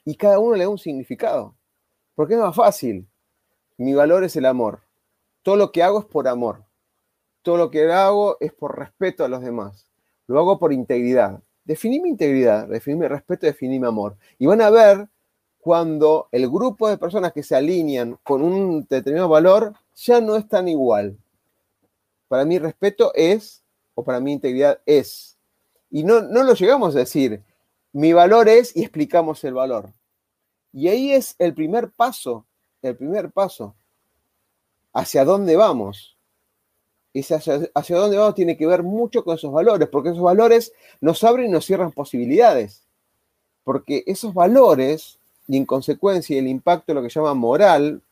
y cada uno le da un significado. Porque es más fácil. Mi valor es el amor. Todo lo que hago es por amor. Todo lo que hago es por respeto a los demás. Lo hago por integridad. Definí mi integridad, definí mi respeto, definí mi amor. Y van a ver cuando el grupo de personas que se alinean con un determinado valor ya no es tan igual. Para mí respeto es, o para mí integridad es. Y no, no lo llegamos a decir, mi valor es y explicamos el valor. Y ahí es el primer paso, el primer paso. ¿Hacia dónde vamos? hacia, hacia dónde vamos tiene que ver mucho con esos valores, porque esos valores nos abren y nos cierran posibilidades. Porque esos valores y en consecuencia el impacto lo que llama moral,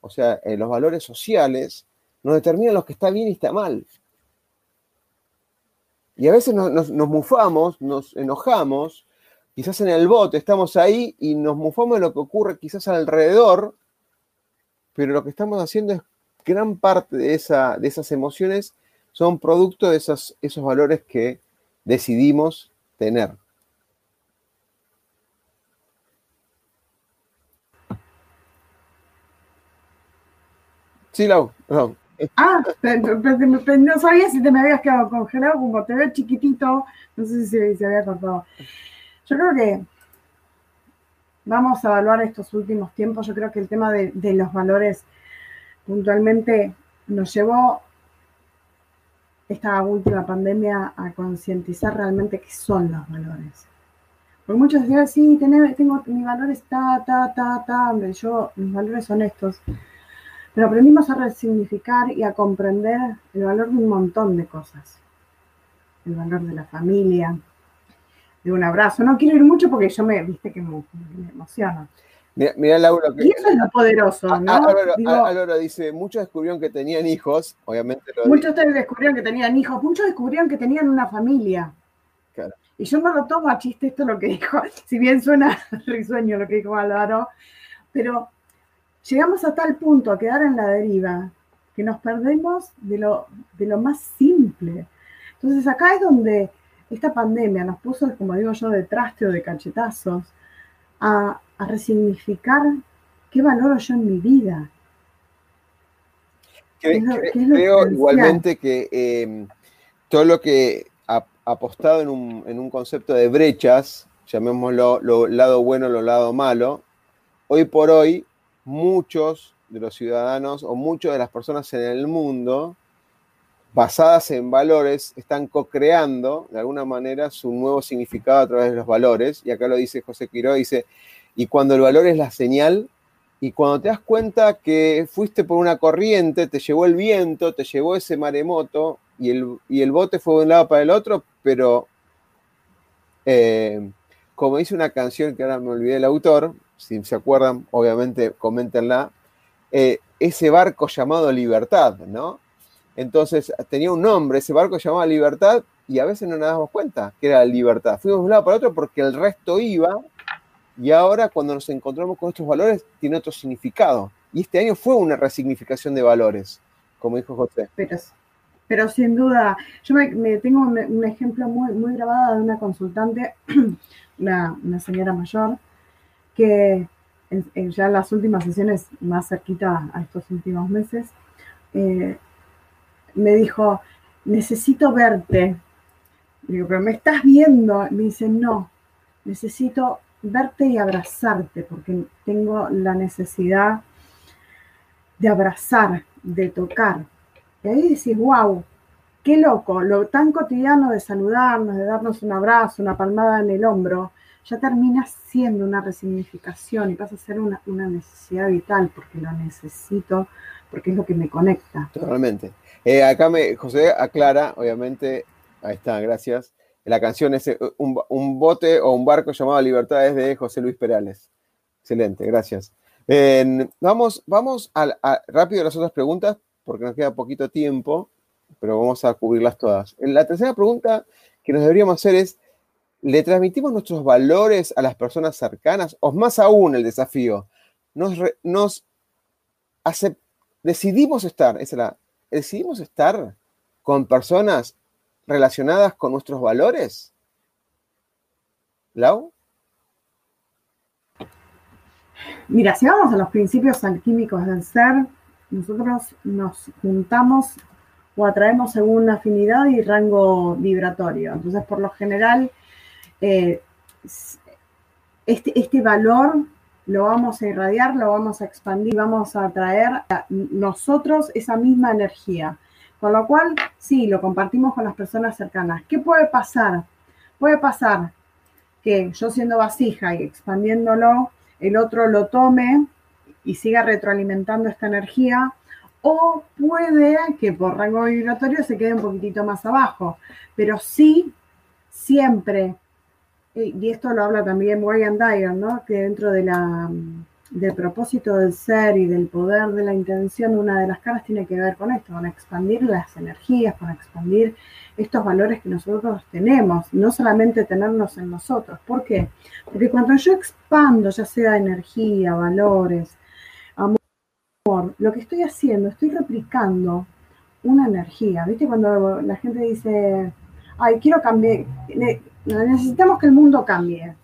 o sea, en los valores sociales, nos determinan lo que está bien y está mal. Y a veces nos, mufamos, nos enojamos, quizás en el bote estamos ahí y nos mufamos de lo que ocurre quizás alrededor, pero lo que estamos haciendo es gran parte de, esa, de esas emociones son producto de esos, esos valores que decidimos tener. Sí, Lau, Ah, no sabía si te me habías quedado congelado, como te veo chiquitito, no sé si se, había cortado. Yo creo que vamos a evaluar estos últimos tiempos. Yo creo que el tema de, los valores puntualmente nos llevó esta última pandemia a concientizar realmente qué son los valores. Porque muchos decían, sí, tengo, tengo mis valores, ta, ta, ta, ta, yo, mis valores son estos. Pero aprendimos a resignificar y a comprender el valor de un montón de cosas. El valor de la familia, de un abrazo. No quiero ir mucho porque yo me, viste que me, emociono. Mira, Laura. Que, y eso es lo poderoso, ¿no? Álvaro, dice, muchos descubrieron que tenían hijos, obviamente. muchos descubrieron que tenían hijos, muchos descubrieron que tenían una familia. Claro. Y yo no lo tomo a chiste esto lo que dijo, <laughs> si bien suena <laughs> risueño lo que dijo Álvaro, pero llegamos a tal punto a quedar en la deriva que nos perdemos de lo, de lo más simple. Entonces acá es donde esta pandemia nos puso, como digo yo, de traste o de cachetazos, a, resignificar qué valoro yo en mi vida. Creo, igualmente que em, todo lo que ha apostado en un, en un, concepto de brechas, llamémoslo lo lado bueno, lo lado malo, hoy por hoy muchos de los ciudadanos o muchas de las personas en el mundo, basadas en valores, están co-creando de alguna manera su nuevo significado a través de los valores. Y acá lo dice José Quiró, dice, y cuando el valor es la señal, y cuando te das cuenta que fuiste por una corriente, te llevó el viento, te llevó ese maremoto, y el, y el bote fue de un lado para el otro, pero eh, como dice una canción que ahora me olvidé el autor, si se acuerdan, obviamente coméntenla, eh, ese barco llamado Libertad, ¿no? Entonces tenía un nombre, ese barco llamaba Libertad, y a veces no nos damos cuenta que era Libertad. Fuimos de un lado para otro porque el resto iba, y ahora cuando nos encontramos con estos valores, tiene otro significado. Y este año fue una resignificación de valores, como dijo José. Pero, pero sin duda, yo me, tengo un, ejemplo muy, muy grabado de una consultante, <clears throat> una, señora mayor, que ya en las últimas sesiones, más cerquita a estos últimos meses, eh, me dijo, necesito verte. Digo, pero me estás viendo. Me dice, no, necesito verte y abrazarte, porque tengo la necesidad de abrazar, de tocar. Y ahí decís, wow, qué loco, lo tan cotidiano de saludarnos, de darnos un abrazo, una palmada en el hombro, ya termina siendo una resignificación y pasa a ser una, necesidad vital porque lo necesito, porque es lo que me conecta. Totalmente. Eh, acá me, José aclara, obviamente, ahí está, gracias. La canción es eh, un, bote o un barco llamado Libertades de José Luis Perales. Excelente, gracias. vamos vamos a, rápido a las otras preguntas porque nos queda poquito tiempo, pero vamos a cubrirlas todas. La tercera pregunta que nos deberíamos hacer es, ¿Le transmitimos nuestros valores a las personas cercanas? O más aún el desafío, nos, decidimos estar, esa la, decidimos estar con personas relacionadas con nuestros valores. ¿Lau? Mira, si vamos a los principios alquímicos del ser, nosotros nos juntamos o atraemos según afinidad y rango vibratorio. Entonces, por lo general, eh, este, este valor lo vamos a irradiar, lo vamos a expandir, vamos a traer a nosotros esa misma energía. Con lo cual, sí, lo compartimos con las personas cercanas. ¿Qué puede pasar? Puede pasar que yo siendo vasija y expandiéndolo, el otro lo tome y siga retroalimentando esta energía, o puede que por rango vibratorio se quede un poquitito más abajo, pero sí, siempre y esto lo habla también Warren Dyer, ¿no? que dentro de la, del propósito del ser y del poder de la intención, una de las caras tiene que ver con esto, con expandir las energías, con expandir estos valores que nosotros tenemos, no solamente tenernos en nosotros. ¿Por qué? Porque cuando yo expando, ya sea energía, valores, amor, lo que estoy haciendo, estoy replicando una energía. ¿Viste? Cuando la gente dice, ay, quiero cambiar, necesitamos que el mundo cambie.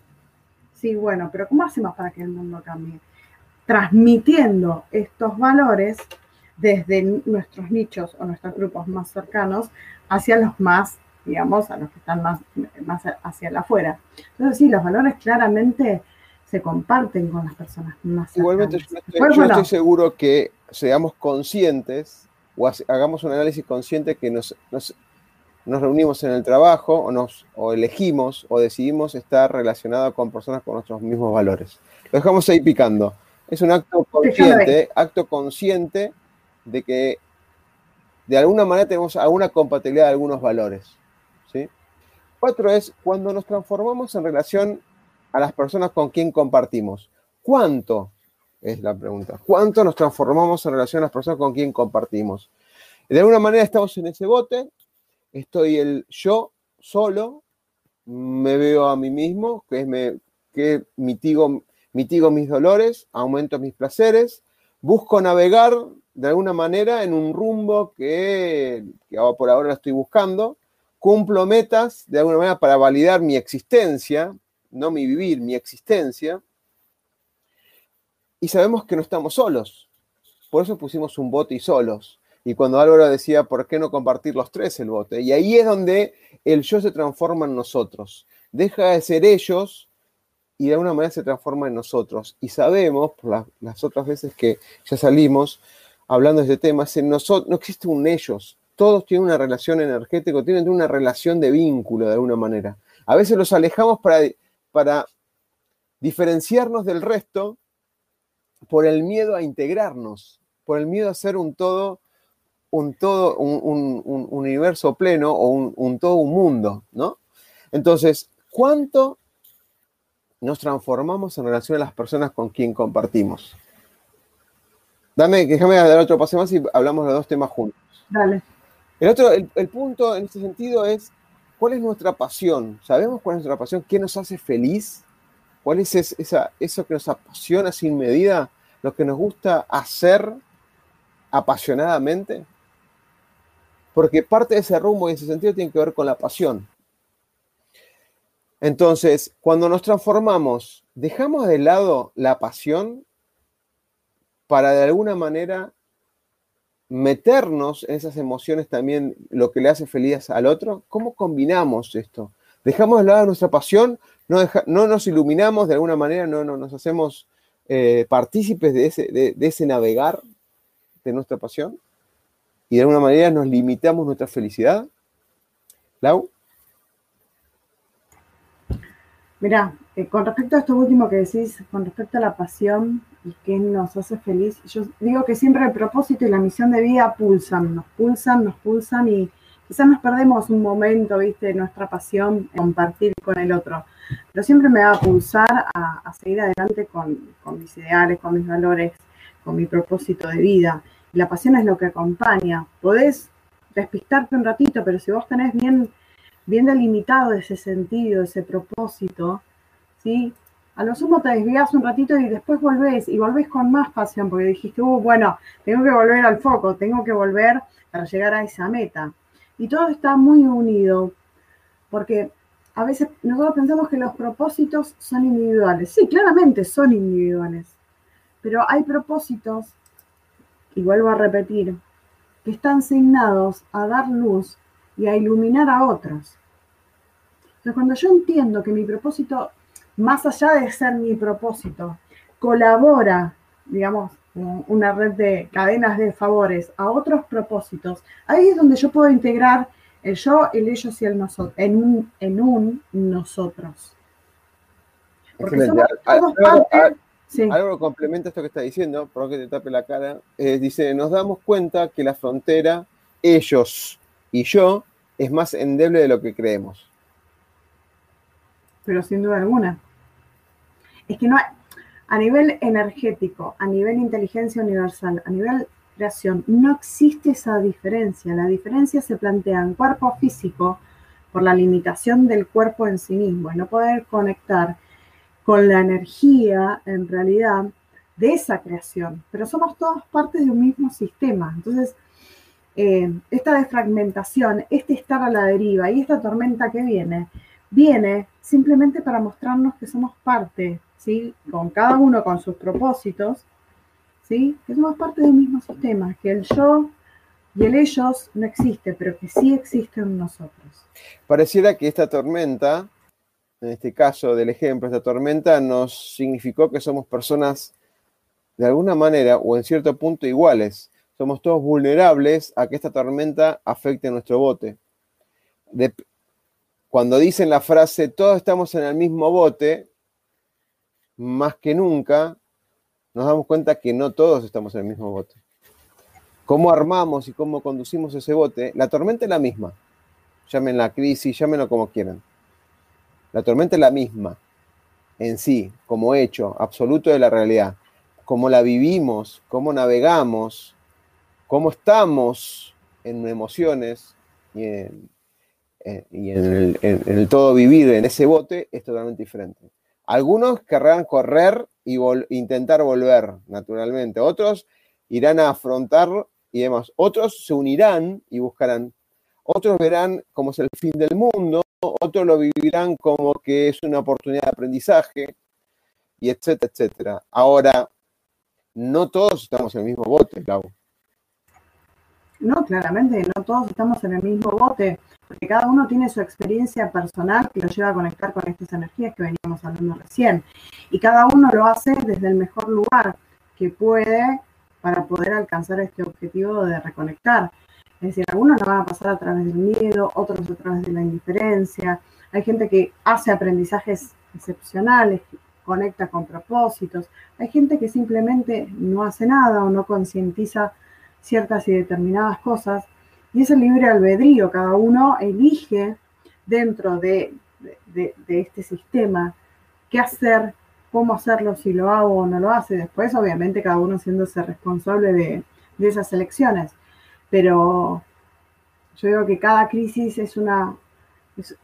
Sí, bueno, pero ¿cómo hacemos para que el mundo cambie? Transmitiendo estos valores desde nuestros nichos o nuestros grupos más cercanos hacia los más, digamos, a los que están más, más hacia el afuera. Entonces, sí, los valores claramente se comparten con las personas más cercanas. Igualmente, yo, estoy, seguro que seamos conscientes o hagamos un análisis consciente que nos nos reunimos en el trabajo o, nos, o elegimos o decidimos estar relacionados con personas con nuestros mismos valores. Lo dejamos ahí picando. Es un acto consciente, acto consciente de que de alguna manera tenemos alguna compatibilidad de algunos valores. ¿sí? Cuatro es cuando nos transformamos en relación a las personas con quien compartimos. ¿Cuánto? Es la pregunta. ¿Cuánto nos transformamos en relación a las personas con quien compartimos? De alguna manera estamos en ese bote estoy el yo solo, me veo a mí mismo, que, es me, que mitigo, mitigo mis dolores, aumento mis placeres, busco navegar de alguna manera en un rumbo que, que por ahora estoy buscando, cumplo metas de alguna manera para validar mi existencia, no mi vivir, mi existencia, y sabemos que no estamos solos. Por eso pusimos un bote y solos. Y cuando Álvaro decía, ¿por qué no compartir los tres el bote? Y ahí es donde el yo se transforma en nosotros. Deja de ser ellos y de alguna manera se transforma en nosotros. Y sabemos, por las, otras veces que ya salimos hablando de este tema, en nosotros, no existe un ellos. Todos tienen una relación energética, tienen una relación de vínculo de alguna manera. A veces los alejamos para diferenciarnos del resto por el miedo a integrarnos, por el miedo a ser un todo un todo, un, universo pleno o un, todo un mundo, ¿no? Entonces, ¿cuánto nos transformamos en relación a las personas con quien compartimos? Dame, déjame dar otro pase más y hablamos de dos temas juntos. Dale. El otro, el, punto en este sentido es, ¿cuál es nuestra pasión? ¿Sabemos cuál es nuestra pasión? ¿Qué nos hace feliz? ¿Cuál es esa, eso que nos apasiona sin medida? ¿Lo que nos gusta hacer apasionadamente? Porque parte de ese rumbo y ese sentido tiene que ver con la pasión. Entonces, cuando nos transformamos, dejamos de lado la pasión para de alguna manera meternos en esas emociones también, lo que le hace feliz al otro. ¿Cómo combinamos esto? Dejamos de lado nuestra pasión, no, no nos iluminamos de alguna manera, no, no nos hacemos eh, partícipes de ese, de ese navegar de nuestra pasión. Y de alguna manera nos limitamos nuestra felicidad? Lau. Mira, eh, con respecto a esto último que decís, con respecto a la pasión y qué nos hace feliz, yo digo que siempre el propósito y la misión de vida pulsan, nos pulsan, nos pulsan y quizás nos perdemos un momento, viste, nuestra pasión, compartir con el otro, pero siempre me va a pulsar a, seguir adelante con, con, mis ideales, con mis valores, con mi propósito de vida. La pasión es lo que acompaña. Podés despistarte un ratito, pero si vos tenés bien bien delimitado ese sentido, ese propósito, ¿sí? A lo sumo te desvías un ratito y después volvés y volvés con más pasión porque dijiste, uh, bueno, tengo que volver al foco, tengo que volver para llegar a esa meta. Y todo está muy unido porque a veces nosotros pensamos que los propósitos son individuales. Sí, claramente son individuales, pero hay propósitos, y vuelvo a repetir, que están asignados a dar luz y a iluminar a otros. Entonces, cuando yo entiendo que mi propósito, más allá de ser mi propósito, colabora, digamos, una red de cadenas de favores a otros propósitos, ahí es donde yo puedo integrar el yo, el ellos y el nosotros, en un, en un nosotros. Porque somos todos parte, Algo complementa esto que está diciendo, por que te tape la cara, dice, nos damos cuenta que la frontera, ellos y yo, es más endeble de lo que creemos pero sin duda alguna. Es que no hay, a nivel energético, a nivel inteligencia universal, a nivel creación, no existe esa diferencia. La diferencia se plantea en cuerpo físico por la limitación del cuerpo en sí mismo no poder conectar con la energía en realidad de esa creación. Pero somos todos partes de un mismo sistema. Entonces, eh, esta desfragmentación, este estar a la deriva y esta tormenta que viene, viene simplemente para mostrarnos que somos parte, ¿sí? Con cada uno con sus propósitos, ¿sí? Que somos parte del mismo sistema, que el yo y el ellos no existe, pero que sí existen en nosotros. Pareciera que esta tormenta, en este caso del ejemplo, esta tormenta nos significó que somos personas de alguna manera o en cierto punto iguales. Somos todos vulnerables a que esta tormenta afecte nuestro bote. Cuando dicen la frase todos estamos en el mismo bote, más que nunca nos damos cuenta que no todos estamos en el mismo bote. Cómo armamos y cómo conducimos ese bote, la tormenta es la misma. Llamen la crisis, llámenlo como quieran. La tormenta es la misma en sí, como hecho absoluto de la realidad. Cómo la vivimos, cómo navegamos, cómo estamos en emociones y en eh, y en el, todo vivir en ese bote es totalmente diferente. Algunos querrán correr y intentar volver naturalmente, otros irán a afrontar y demás, otros se unirán y buscarán, otros verán como es el fin del mundo, otros lo vivirán como que es una oportunidad de aprendizaje, y etcétera, etcétera. Ahora, no todos estamos en el mismo bote, Clau. No, claramente, no todos estamos en el mismo bote porque cada uno tiene su experiencia personal que lo lleva a conectar con estas energías que veníamos hablando recién. Y cada uno lo hace desde el mejor lugar que puede para poder alcanzar este objetivo de reconectar. Es decir, algunos lo van a pasar a través del miedo, otros a través de la indiferencia. Hay gente que hace aprendizajes excepcionales, conecta con propósitos. Hay gente que simplemente no hace nada o no concientiza ciertas y determinadas cosas y es el libre albedrío, cada uno elige dentro de, este sistema qué hacer, cómo hacerlo, si lo hago o no lo hace. Después, obviamente, cada uno siéndose responsable de, esas elecciones. Pero yo digo que cada crisis es, una, es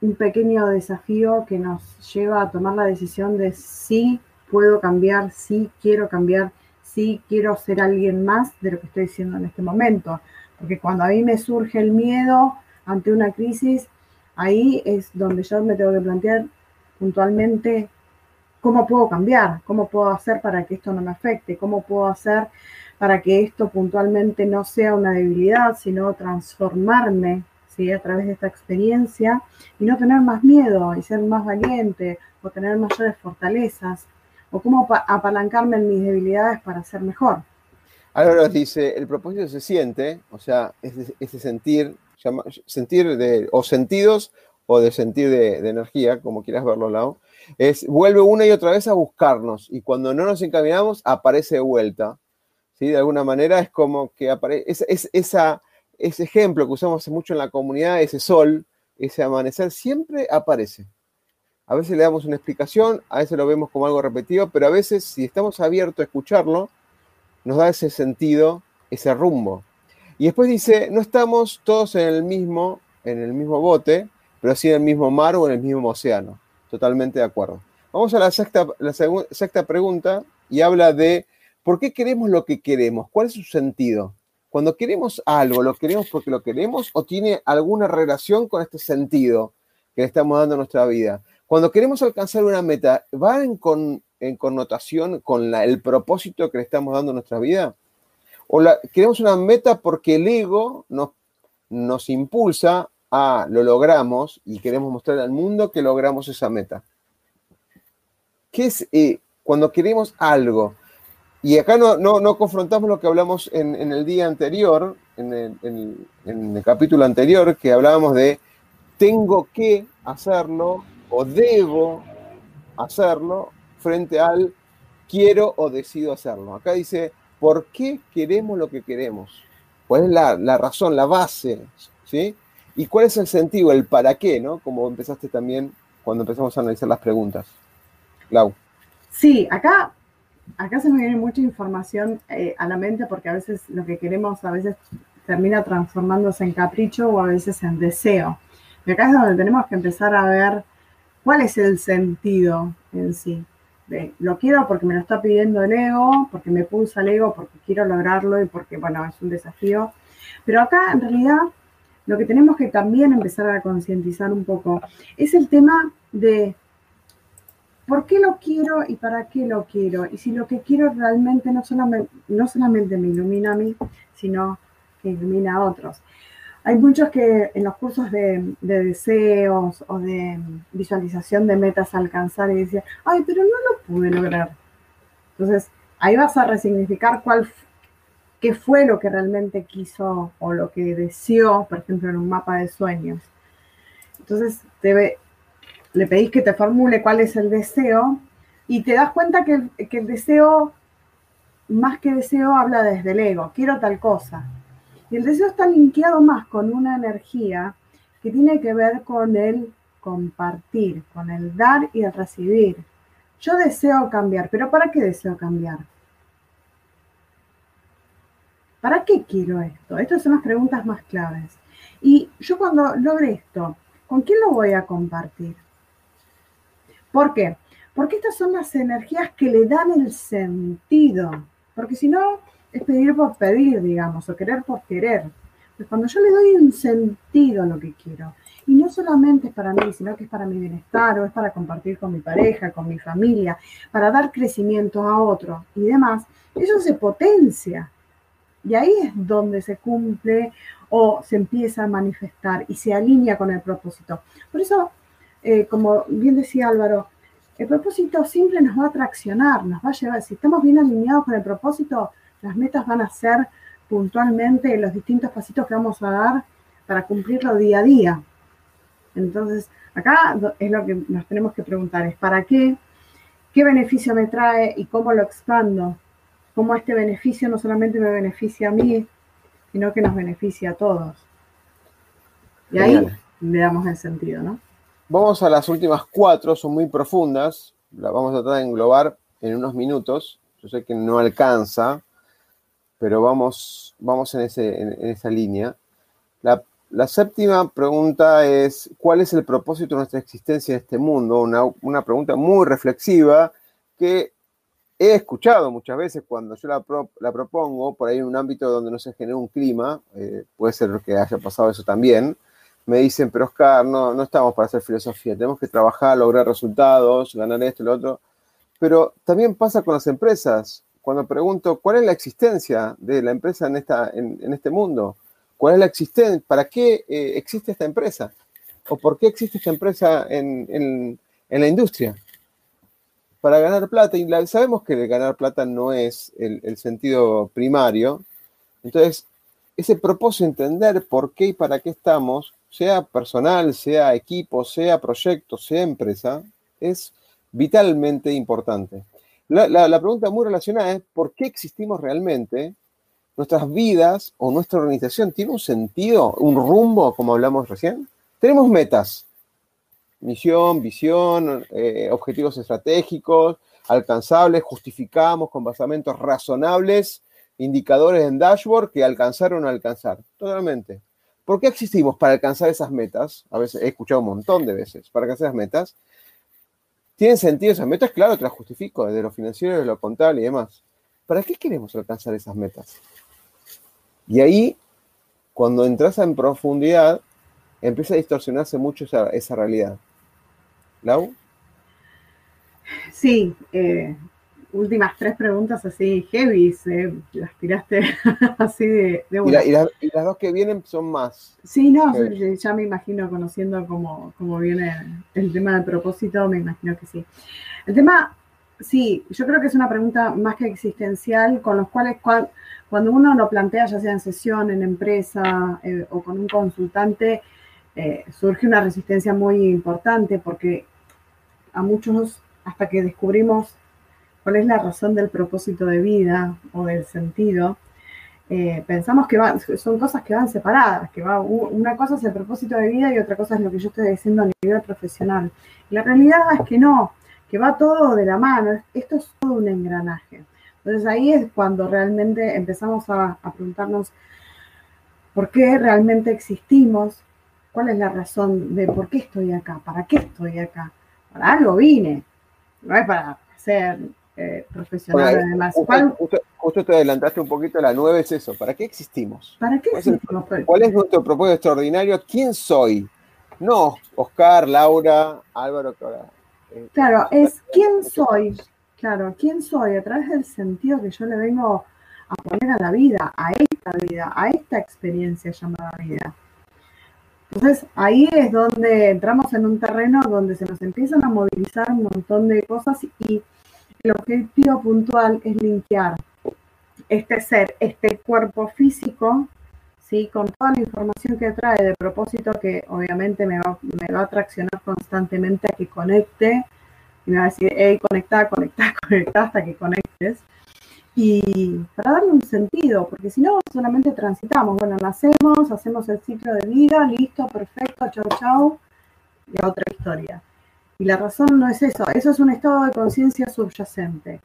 un pequeño desafío que nos lleva a tomar la decisión de si puedo cambiar, si quiero cambiar, si quiero ser alguien más de lo que estoy diciendo en este momento. Porque cuando a mí me surge el miedo ante una crisis, ahí es donde yo me tengo que plantear puntualmente cómo puedo cambiar, cómo puedo hacer para que esto no me afecte, cómo puedo hacer para que esto puntualmente no sea una debilidad, sino transformarme a través de esta experiencia y no tener más miedo y ser más valiente o tener mayores fortalezas o cómo apalancarme en mis debilidades para ser mejor. Álvaro dice, el propósito se siente, o sea, ese, sentir, sentir de, o sentidos o de sentir de, energía, como quieras verlo, Lau, es, vuelve una y otra vez a buscarnos y cuando no nos encaminamos aparece de vuelta. ¿Sí? De alguna manera es como que aparece, es, esa, ese ejemplo que usamos mucho en la comunidad, ese sol, ese amanecer, siempre aparece. A veces le damos una explicación, a veces lo vemos como algo repetido, pero a veces si estamos abiertos a escucharlo, nos da ese sentido, ese rumbo. Y después dice, no estamos todos en el mismo, en el mismo bote, pero sí en el mismo mar o en el mismo océano. Totalmente de acuerdo. Vamos a la sexta, la sexta pregunta y habla de por qué queremos lo que queremos, cuál es su sentido. Cuando queremos algo, ¿lo queremos porque lo queremos o tiene alguna relación con este sentido que le estamos dando a nuestra vida? Cuando queremos alcanzar una meta, ¿va en, connotación con el propósito que le estamos dando a nuestra vida? ¿O queremos una meta porque el ego nos, impulsa Ah, lo logramos y queremos mostrar al mundo que logramos esa meta. ¿Qué es eh, cuando queremos algo? Y acá no, no, confrontamos lo que hablamos en, el día anterior, en el, capítulo anterior, que hablábamos de tengo que hacerlo o debo hacerlo frente al quiero o decido hacerlo. Acá dice, ¿por qué queremos lo que queremos? ¿Cuál es la, la razón, la base? ¿sí? ¿Y cuál es el sentido, el para qué, ¿no? Como empezaste también cuando empezamos a analizar las preguntas. Lau. Sí, acá, acá se me viene mucha información eh, a la mente porque a veces lo que queremos a veces termina transformándose en capricho o a veces en deseo. Y acá es donde tenemos que empezar a ver cuál es el sentido en sí. lo quiero porque me lo está pidiendo el ego, porque me pulsa el ego, porque quiero lograrlo y porque, bueno, es un desafío. Pero acá en realidad lo que tenemos que también empezar a concientizar un poco es el tema de por qué lo quiero y para qué lo quiero. Y si lo que quiero realmente no solamente, no solamente me ilumina a mí, sino que ilumina a otros. Hay muchos que en los cursos de, deseos o de visualización de metas alcanzar y decían, ay, pero no lo pude lograr. Entonces, ahí vas a resignificar cuál qué fue lo que realmente quiso o lo que deseó, por ejemplo, en un mapa de sueños. Entonces, le pedís que te formule cuál es el deseo y te das cuenta que, el deseo, más que deseo, habla desde el ego, quiero tal cosa. Y el deseo está linkeado más con una energía que tiene que ver con el compartir, con el dar y el recibir. Yo deseo cambiar, pero ¿para qué deseo cambiar? ¿Para qué quiero esto? Estas son las preguntas más claves. Y yo cuando logre esto, ¿con quién lo voy a compartir? ¿Por qué? Porque estas son las energías que le dan el sentido. Porque si no, es pedir por pedir, digamos, o querer por querer. Pues cuando yo le doy un sentido a lo que quiero, y no solamente es para mí, sino que es para mi bienestar, o es para compartir con mi pareja, con mi familia, para dar crecimiento a otro y demás, eso se potencia. Y ahí es donde se cumple o se empieza a manifestar y se alinea con el propósito. Por eso, eh, como bien decía Álvaro, el propósito simple nos va a traccionar, nos va a llevar, si estamos bien alineados con el propósito, las metas van a ser puntualmente los distintos pasitos que vamos a dar para cumplirlo día a día. Entonces, acá es lo que nos tenemos que preguntar, es para qué, qué beneficio me trae y cómo lo expando cómo este beneficio no solamente me beneficia a mí, sino que nos beneficia a todos. Y ahí le damos el sentido, ¿no? Vamos a las últimas cuatro, son muy profundas, las vamos a tratar de englobar en unos minutos. Yo sé que no alcanza, pero vamos, vamos en, esa línea. La, séptima pregunta es, ¿cuál es el propósito de nuestra existencia en este mundo? Una, una pregunta muy reflexiva que he escuchado muchas veces cuando yo la, propongo, por ahí en un ámbito donde no se genera un clima, eh, puede ser que haya pasado eso también, me dicen, pero Oscar, no, no estamos para hacer filosofía, tenemos que trabajar, lograr resultados, ganar esto lo otro. Pero también pasa con las empresas. Cuando pregunto, ¿cuál es la existencia de la empresa en, esta, en, este mundo? ¿Cuál es la existencia? ¿Para qué eh, existe esta empresa? ¿O por qué existe esta empresa en, en la industria? para ganar plata, y sabemos que ganar plata no es el, sentido primario, entonces ese propósito, entender por qué y para qué estamos, sea personal, sea equipo, sea proyecto, sea empresa, es vitalmente importante. La, la, pregunta muy relacionada es, ¿por qué existimos realmente? ¿Nuestras vidas o nuestra organización tiene un sentido, un rumbo, como hablamos recién? Tenemos metas, misión, visión, eh, objetivos estratégicos, alcanzables, justificamos con basamentos razonables, indicadores en dashboard que alcanzaron o no alcanzar. Totalmente. ¿Por qué existimos? Para alcanzar esas metas. A veces he escuchado un montón de veces. Para alcanzar esas metas. ¿Tienen sentido esas metas? Claro, te las justifico, desde lo financiero, desde lo contable y demás. ¿Para qué queremos alcanzar esas metas? Y ahí, cuando entras en profundidad, empieza a distorsionarse mucho esa, realidad. ¿Lau? Sí, eh, últimas tres preguntas así heavy, eh, las tiraste <laughs> así de, de. Y, las dos que vienen son más. Sí, no, ya me imagino conociendo cómo, cómo viene el tema del propósito, me imagino que sí. El tema, sí, yo creo que es una pregunta más que existencial, con los cuales cuando uno lo plantea, ya sea en sesión, en empresa eh, o con un consultante, surge una resistencia muy importante porque a muchos hasta que descubrimos cuál es la razón del propósito de vida o del sentido, eh, pensamos que son cosas que van separadas, que va, una cosa es el propósito de vida y otra cosa es lo que yo estoy diciendo a nivel profesional. la realidad es que no, que va todo de la mano, esto es todo un engranaje. Entonces ahí es cuando realmente empezamos a, a preguntarnos por qué realmente existimos, cuál es la razón de por qué estoy acá, para qué estoy acá para algo vine, no es para ser eh, profesional además. Justo, te adelantaste un poquito, la nueve es eso, ¿para qué existimos? ¿Para qué existimos? ¿Cuál es nuestro propósito extraordinario? ¿Quién soy? No, Oscar, Laura, Álvaro, eh, claro, es quién soy, claro, quién soy a través del sentido que yo le vengo a poner a la vida, a esta vida, a esta experiencia llamada vida. Entonces ahí es donde entramos en un terreno donde se nos empiezan a movilizar un montón de cosas y el objetivo puntual es limpiar este ser, este cuerpo físico, ¿sí? con toda la información que trae de propósito que obviamente me va, me va a traccionar constantemente a que conecte y me va a decir, hey, conecta, conecta, <laughs> conecta hasta que conectes y para darle un sentido, porque si no solamente transitamos, bueno, nacemos, hacemos el ciclo de vida, listo, perfecto, chau, chau, y otra historia. Y la razón no es eso, eso es un estado de conciencia subyacente.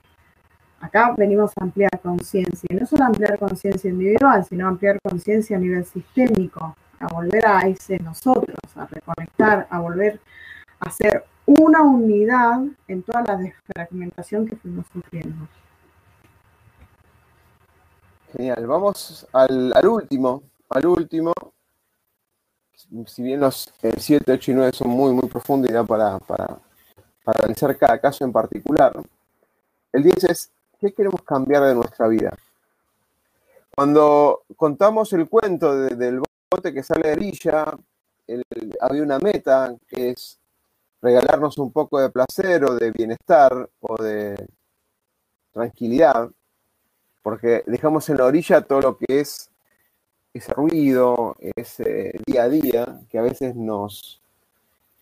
Acá venimos a ampliar conciencia, y no solo ampliar conciencia individual, sino ampliar conciencia a nivel sistémico, a volver a ese nosotros, a reconectar, a volver a ser una unidad en toda la desfragmentación que fuimos sufriendo. Genial, vamos al, último, al último. Si bien los 7, 8 y 9 son muy, muy profundos para, para, analizar cada caso en particular, el 10 es, ¿qué queremos cambiar de nuestra vida? Cuando contamos el cuento del bote que sale de Villa, había una meta que es regalarnos un poco de placer o de bienestar o de tranquilidad porque dejamos en la orilla todo lo que es ese ruido, ese día a día, que a veces nos,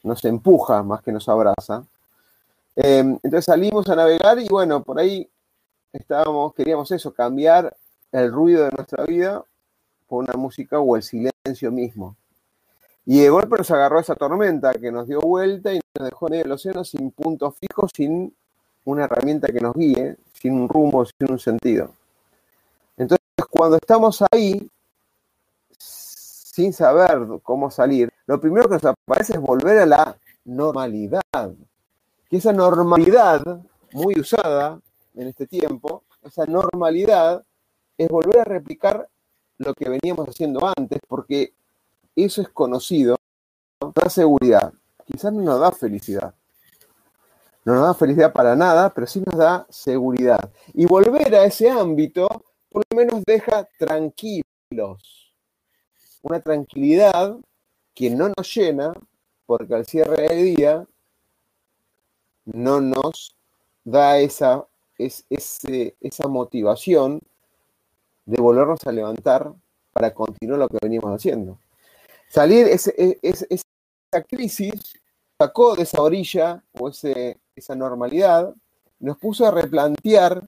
nos empuja más que nos abraza. Em, entonces salimos a navegar y bueno, por ahí estábamos, queríamos eso, cambiar el ruido de nuestra vida por una música o el silencio mismo. Y de golpe nos agarró esa tormenta que nos dio vuelta y nos dejó en el océano sin punto fijo, sin una herramienta que nos guíe, sin un rumbo, sin un sentido. Entonces, cuando estamos ahí, sin saber cómo salir, lo primero que nos aparece es volver a la normalidad. Que esa normalidad, muy usada en este tiempo, esa normalidad es volver a replicar lo que veníamos haciendo antes, porque eso es conocido, da seguridad. Quizás no nos da felicidad. No nos da felicidad para nada, pero sí nos da seguridad. Y volver a ese ámbito por lo menos deja tranquilos. Una tranquilidad que no nos llena, porque al cierre del día no nos da esa, es, esa motivación de volvernos a levantar para continuar lo que venimos haciendo. Salir, esa crisis sacó de esa orilla o esa normalidad, nos puso a replantear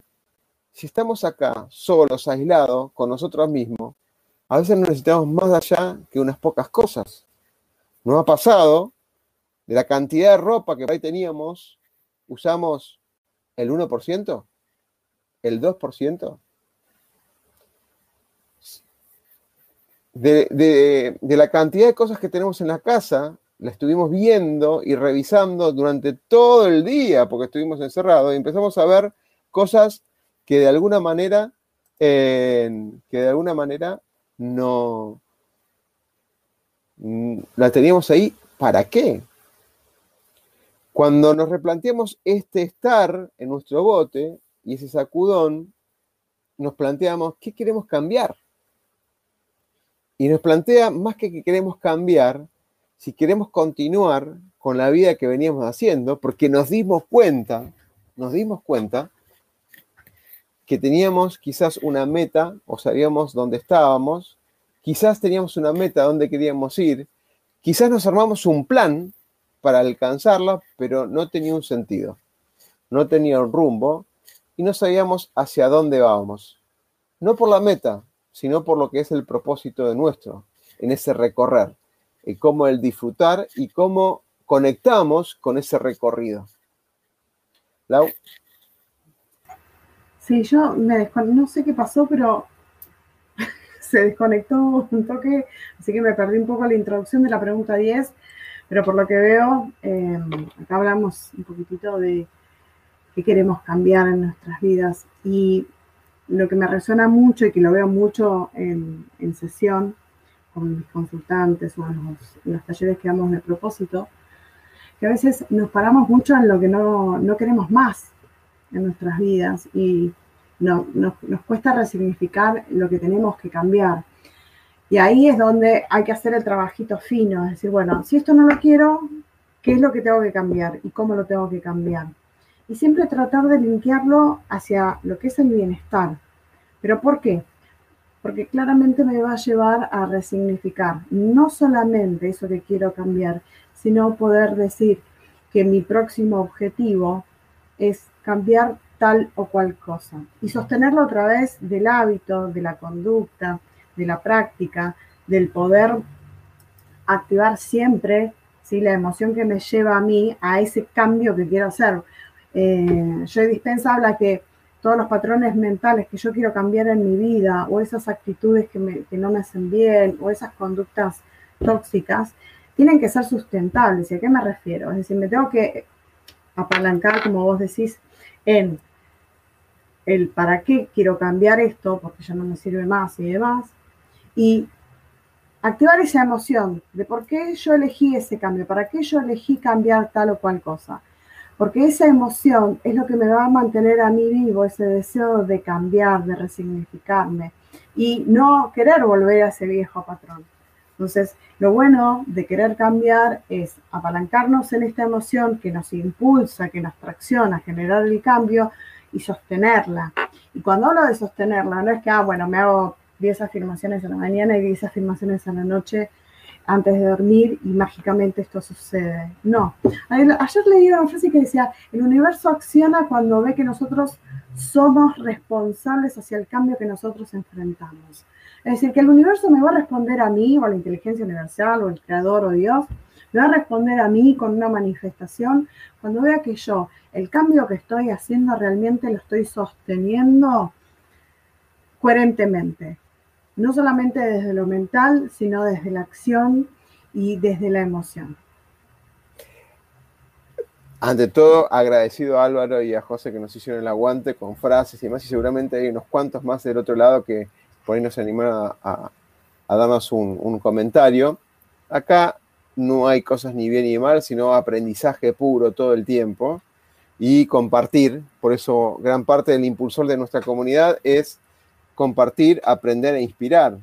si estamos acá, solos, aislados, con nosotros mismos, a veces necesitamos más allá que unas pocas cosas. Nos ha pasado de la cantidad de ropa que ahí teníamos, usamos el 1%, el 2%. De, de, la cantidad de cosas que tenemos en la casa, la estuvimos viendo y revisando durante todo el día, porque estuvimos encerrados, y empezamos a ver cosas que de alguna manera, que de alguna manera no la teníamos ahí, ¿para qué? Cuando nos replanteamos este estar en nuestro bote y ese sacudón, nos planteamos qué queremos cambiar. Y nos plantea más que que queremos cambiar, si queremos continuar con la vida que veníamos haciendo, porque nos dimos cuenta, nos dimos cuenta que teníamos quizás una meta o sabíamos dónde estábamos, quizás teníamos una meta dónde queríamos ir, quizás nos armamos un plan para alcanzarla, pero no tenía un sentido, no tenía un rumbo y no sabíamos hacia dónde vamos. No por la meta, sino por lo que es el propósito de nuestro, en ese recorrer, y cómo el disfrutar y cómo conectamos con ese recorrido. Lau. Sí, yo me no sé qué pasó, pero <laughs> se desconectó un toque, así que me perdí un poco la introducción de la pregunta 10, pero por lo que veo, em, acá hablamos un poquitito de qué queremos cambiar en nuestras vidas. Y lo que me resuena mucho y que lo veo mucho en, sesión con mis consultantes o en los, talleres que damos de propósito, que a veces nos paramos mucho en lo que no, no queremos más en nuestras vidas y no, nos, cuesta resignificar lo que tenemos que cambiar. Y ahí es donde hay que hacer el trabajito fino, es decir, bueno, si esto no lo quiero, ¿qué es lo que tengo que cambiar y cómo lo tengo que cambiar? Y siempre tratar de limpiarlo hacia lo que es el bienestar. ¿Pero por qué? Porque claramente me va a llevar a resignificar no solamente eso que quiero cambiar, sino poder decir que mi próximo objetivo es cambiar tal o cual cosa. Y sostenerlo a través del hábito, de la conducta, de la práctica, del poder activar siempre ¿sí? la emoción que me lleva a mí a ese cambio que quiero hacer. Eh, Joy Dispensa habla que todos los patrones mentales que yo quiero cambiar en mi vida, o esas actitudes que, que no me hacen bien, o esas conductas tóxicas, tienen que ser sustentables. ¿Y a qué me refiero? Es decir, me tengo que apalancar, como vos decís, en el para qué quiero cambiar esto, porque ya no me sirve más y demás, y activar esa emoción de por qué yo elegí ese cambio, para qué yo elegí cambiar tal o cual cosa. Porque esa emoción es lo que me va a mantener a mí vivo, ese deseo de cambiar, de resignificarme y no querer volver a ese viejo patrón. Entonces, lo bueno de querer cambiar es apalancarnos en esta emoción que nos impulsa, que nos tracciona a generar el cambio y sostenerla. Y cuando hablo de sostenerla, no es que, ah, bueno, me hago 10 afirmaciones en la mañana y 10 afirmaciones en la noche antes de dormir y mágicamente esto sucede. No. Ayer leí una frase que decía, el universo acciona cuando ve que nosotros somos responsables hacia el cambio que nosotros enfrentamos. Es decir, que el universo me va a responder a mí, o la inteligencia universal, o el creador, o Dios, me va a responder a mí con una manifestación cuando vea que yo, el cambio que estoy haciendo realmente lo estoy sosteniendo coherentemente. No solamente desde lo mental, sino desde la acción y desde la emoción. Ante todo, agradecido a Álvaro y a José que nos hicieron el aguante con frases y demás, y seguramente hay unos cuantos más del otro lado que por ahí nos animaron a, darnos un, comentario. Acá no hay cosas ni bien ni mal, sino aprendizaje puro todo el tiempo y compartir. Por eso gran parte del impulsor de nuestra comunidad es compartir, aprender e inspirar.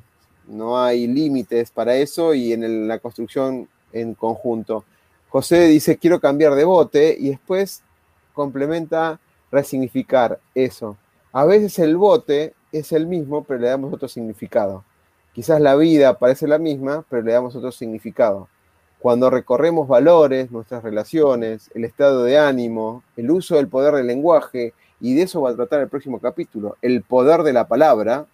No hay límites para eso y en la construcción en conjunto. José dice, quiero cambiar de bote y después complementa, resignificar eso. A veces el bote es el mismo, pero le damos otro significado. Quizás la vida parece la misma, pero le damos otro significado. Cuando recorremos valores, nuestras relaciones, el estado de ánimo, el uso del poder del lenguaje, y de eso va a tratar el próximo capítulo, el poder de la palabra,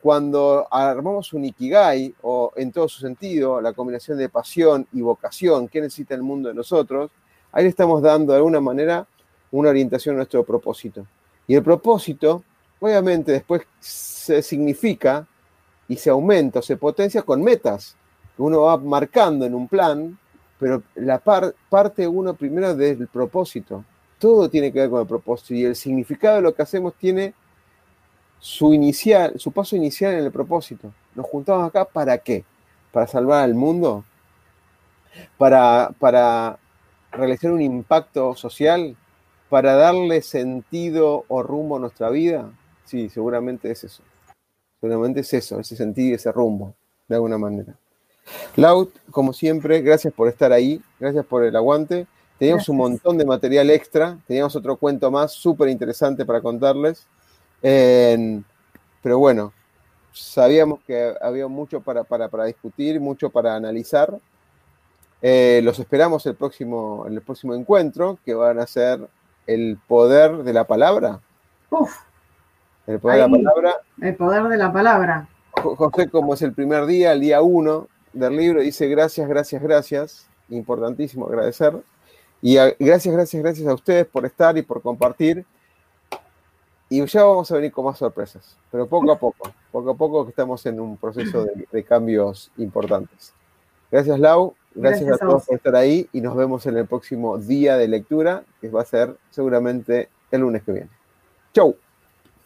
cuando armamos un ikigai, o en todo su sentido, la combinación de pasión y vocación, ¿qué necesita el mundo de nosotros? Ahí le estamos dando de alguna manera una orientación a nuestro propósito. Y el propósito, obviamente, después se significa y se aumenta, se potencia con metas uno va marcando en un plan, pero la parte uno primero del propósito. Todo tiene que ver con el propósito y el significado de lo que hacemos tiene su inicial, su paso inicial en el propósito. Nos juntamos acá para qué? Para salvar al mundo, para, para realizar un impacto social, para darle sentido o rumbo a nuestra vida. Sí, seguramente es eso. Seguramente es eso, ese sentido y ese rumbo, de alguna manera. Laut, como siempre, gracias por estar ahí, gracias por el aguante. Teníamos un montón de material extra, teníamos otro cuento más súper interesante para contarles. pero bueno, sabíamos que había mucho para, para, discutir, mucho para analizar. Eh, los esperamos el próximo, el próximo encuentro, que van a ser el poder de la palabra. Uf, el poder de la palabra. El poder de la palabra. José, como es el primer día, el día uno del libro, dice gracias, gracias, gracias. Importantísimo agradecer. Y gracias, gracias, gracias a ustedes por estar y por compartir. Y ya vamos a venir con más sorpresas, pero poco a poco, poco a poco que estamos en un proceso de, cambios importantes. Gracias, Lau. Gracias, a todos por estar ahí y nos vemos en el próximo día de lectura, que va a ser seguramente el lunes que viene. Chau.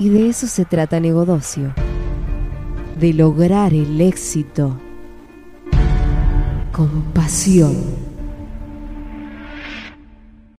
Y de eso se trata Negodocio, de lograr el éxito con pasión.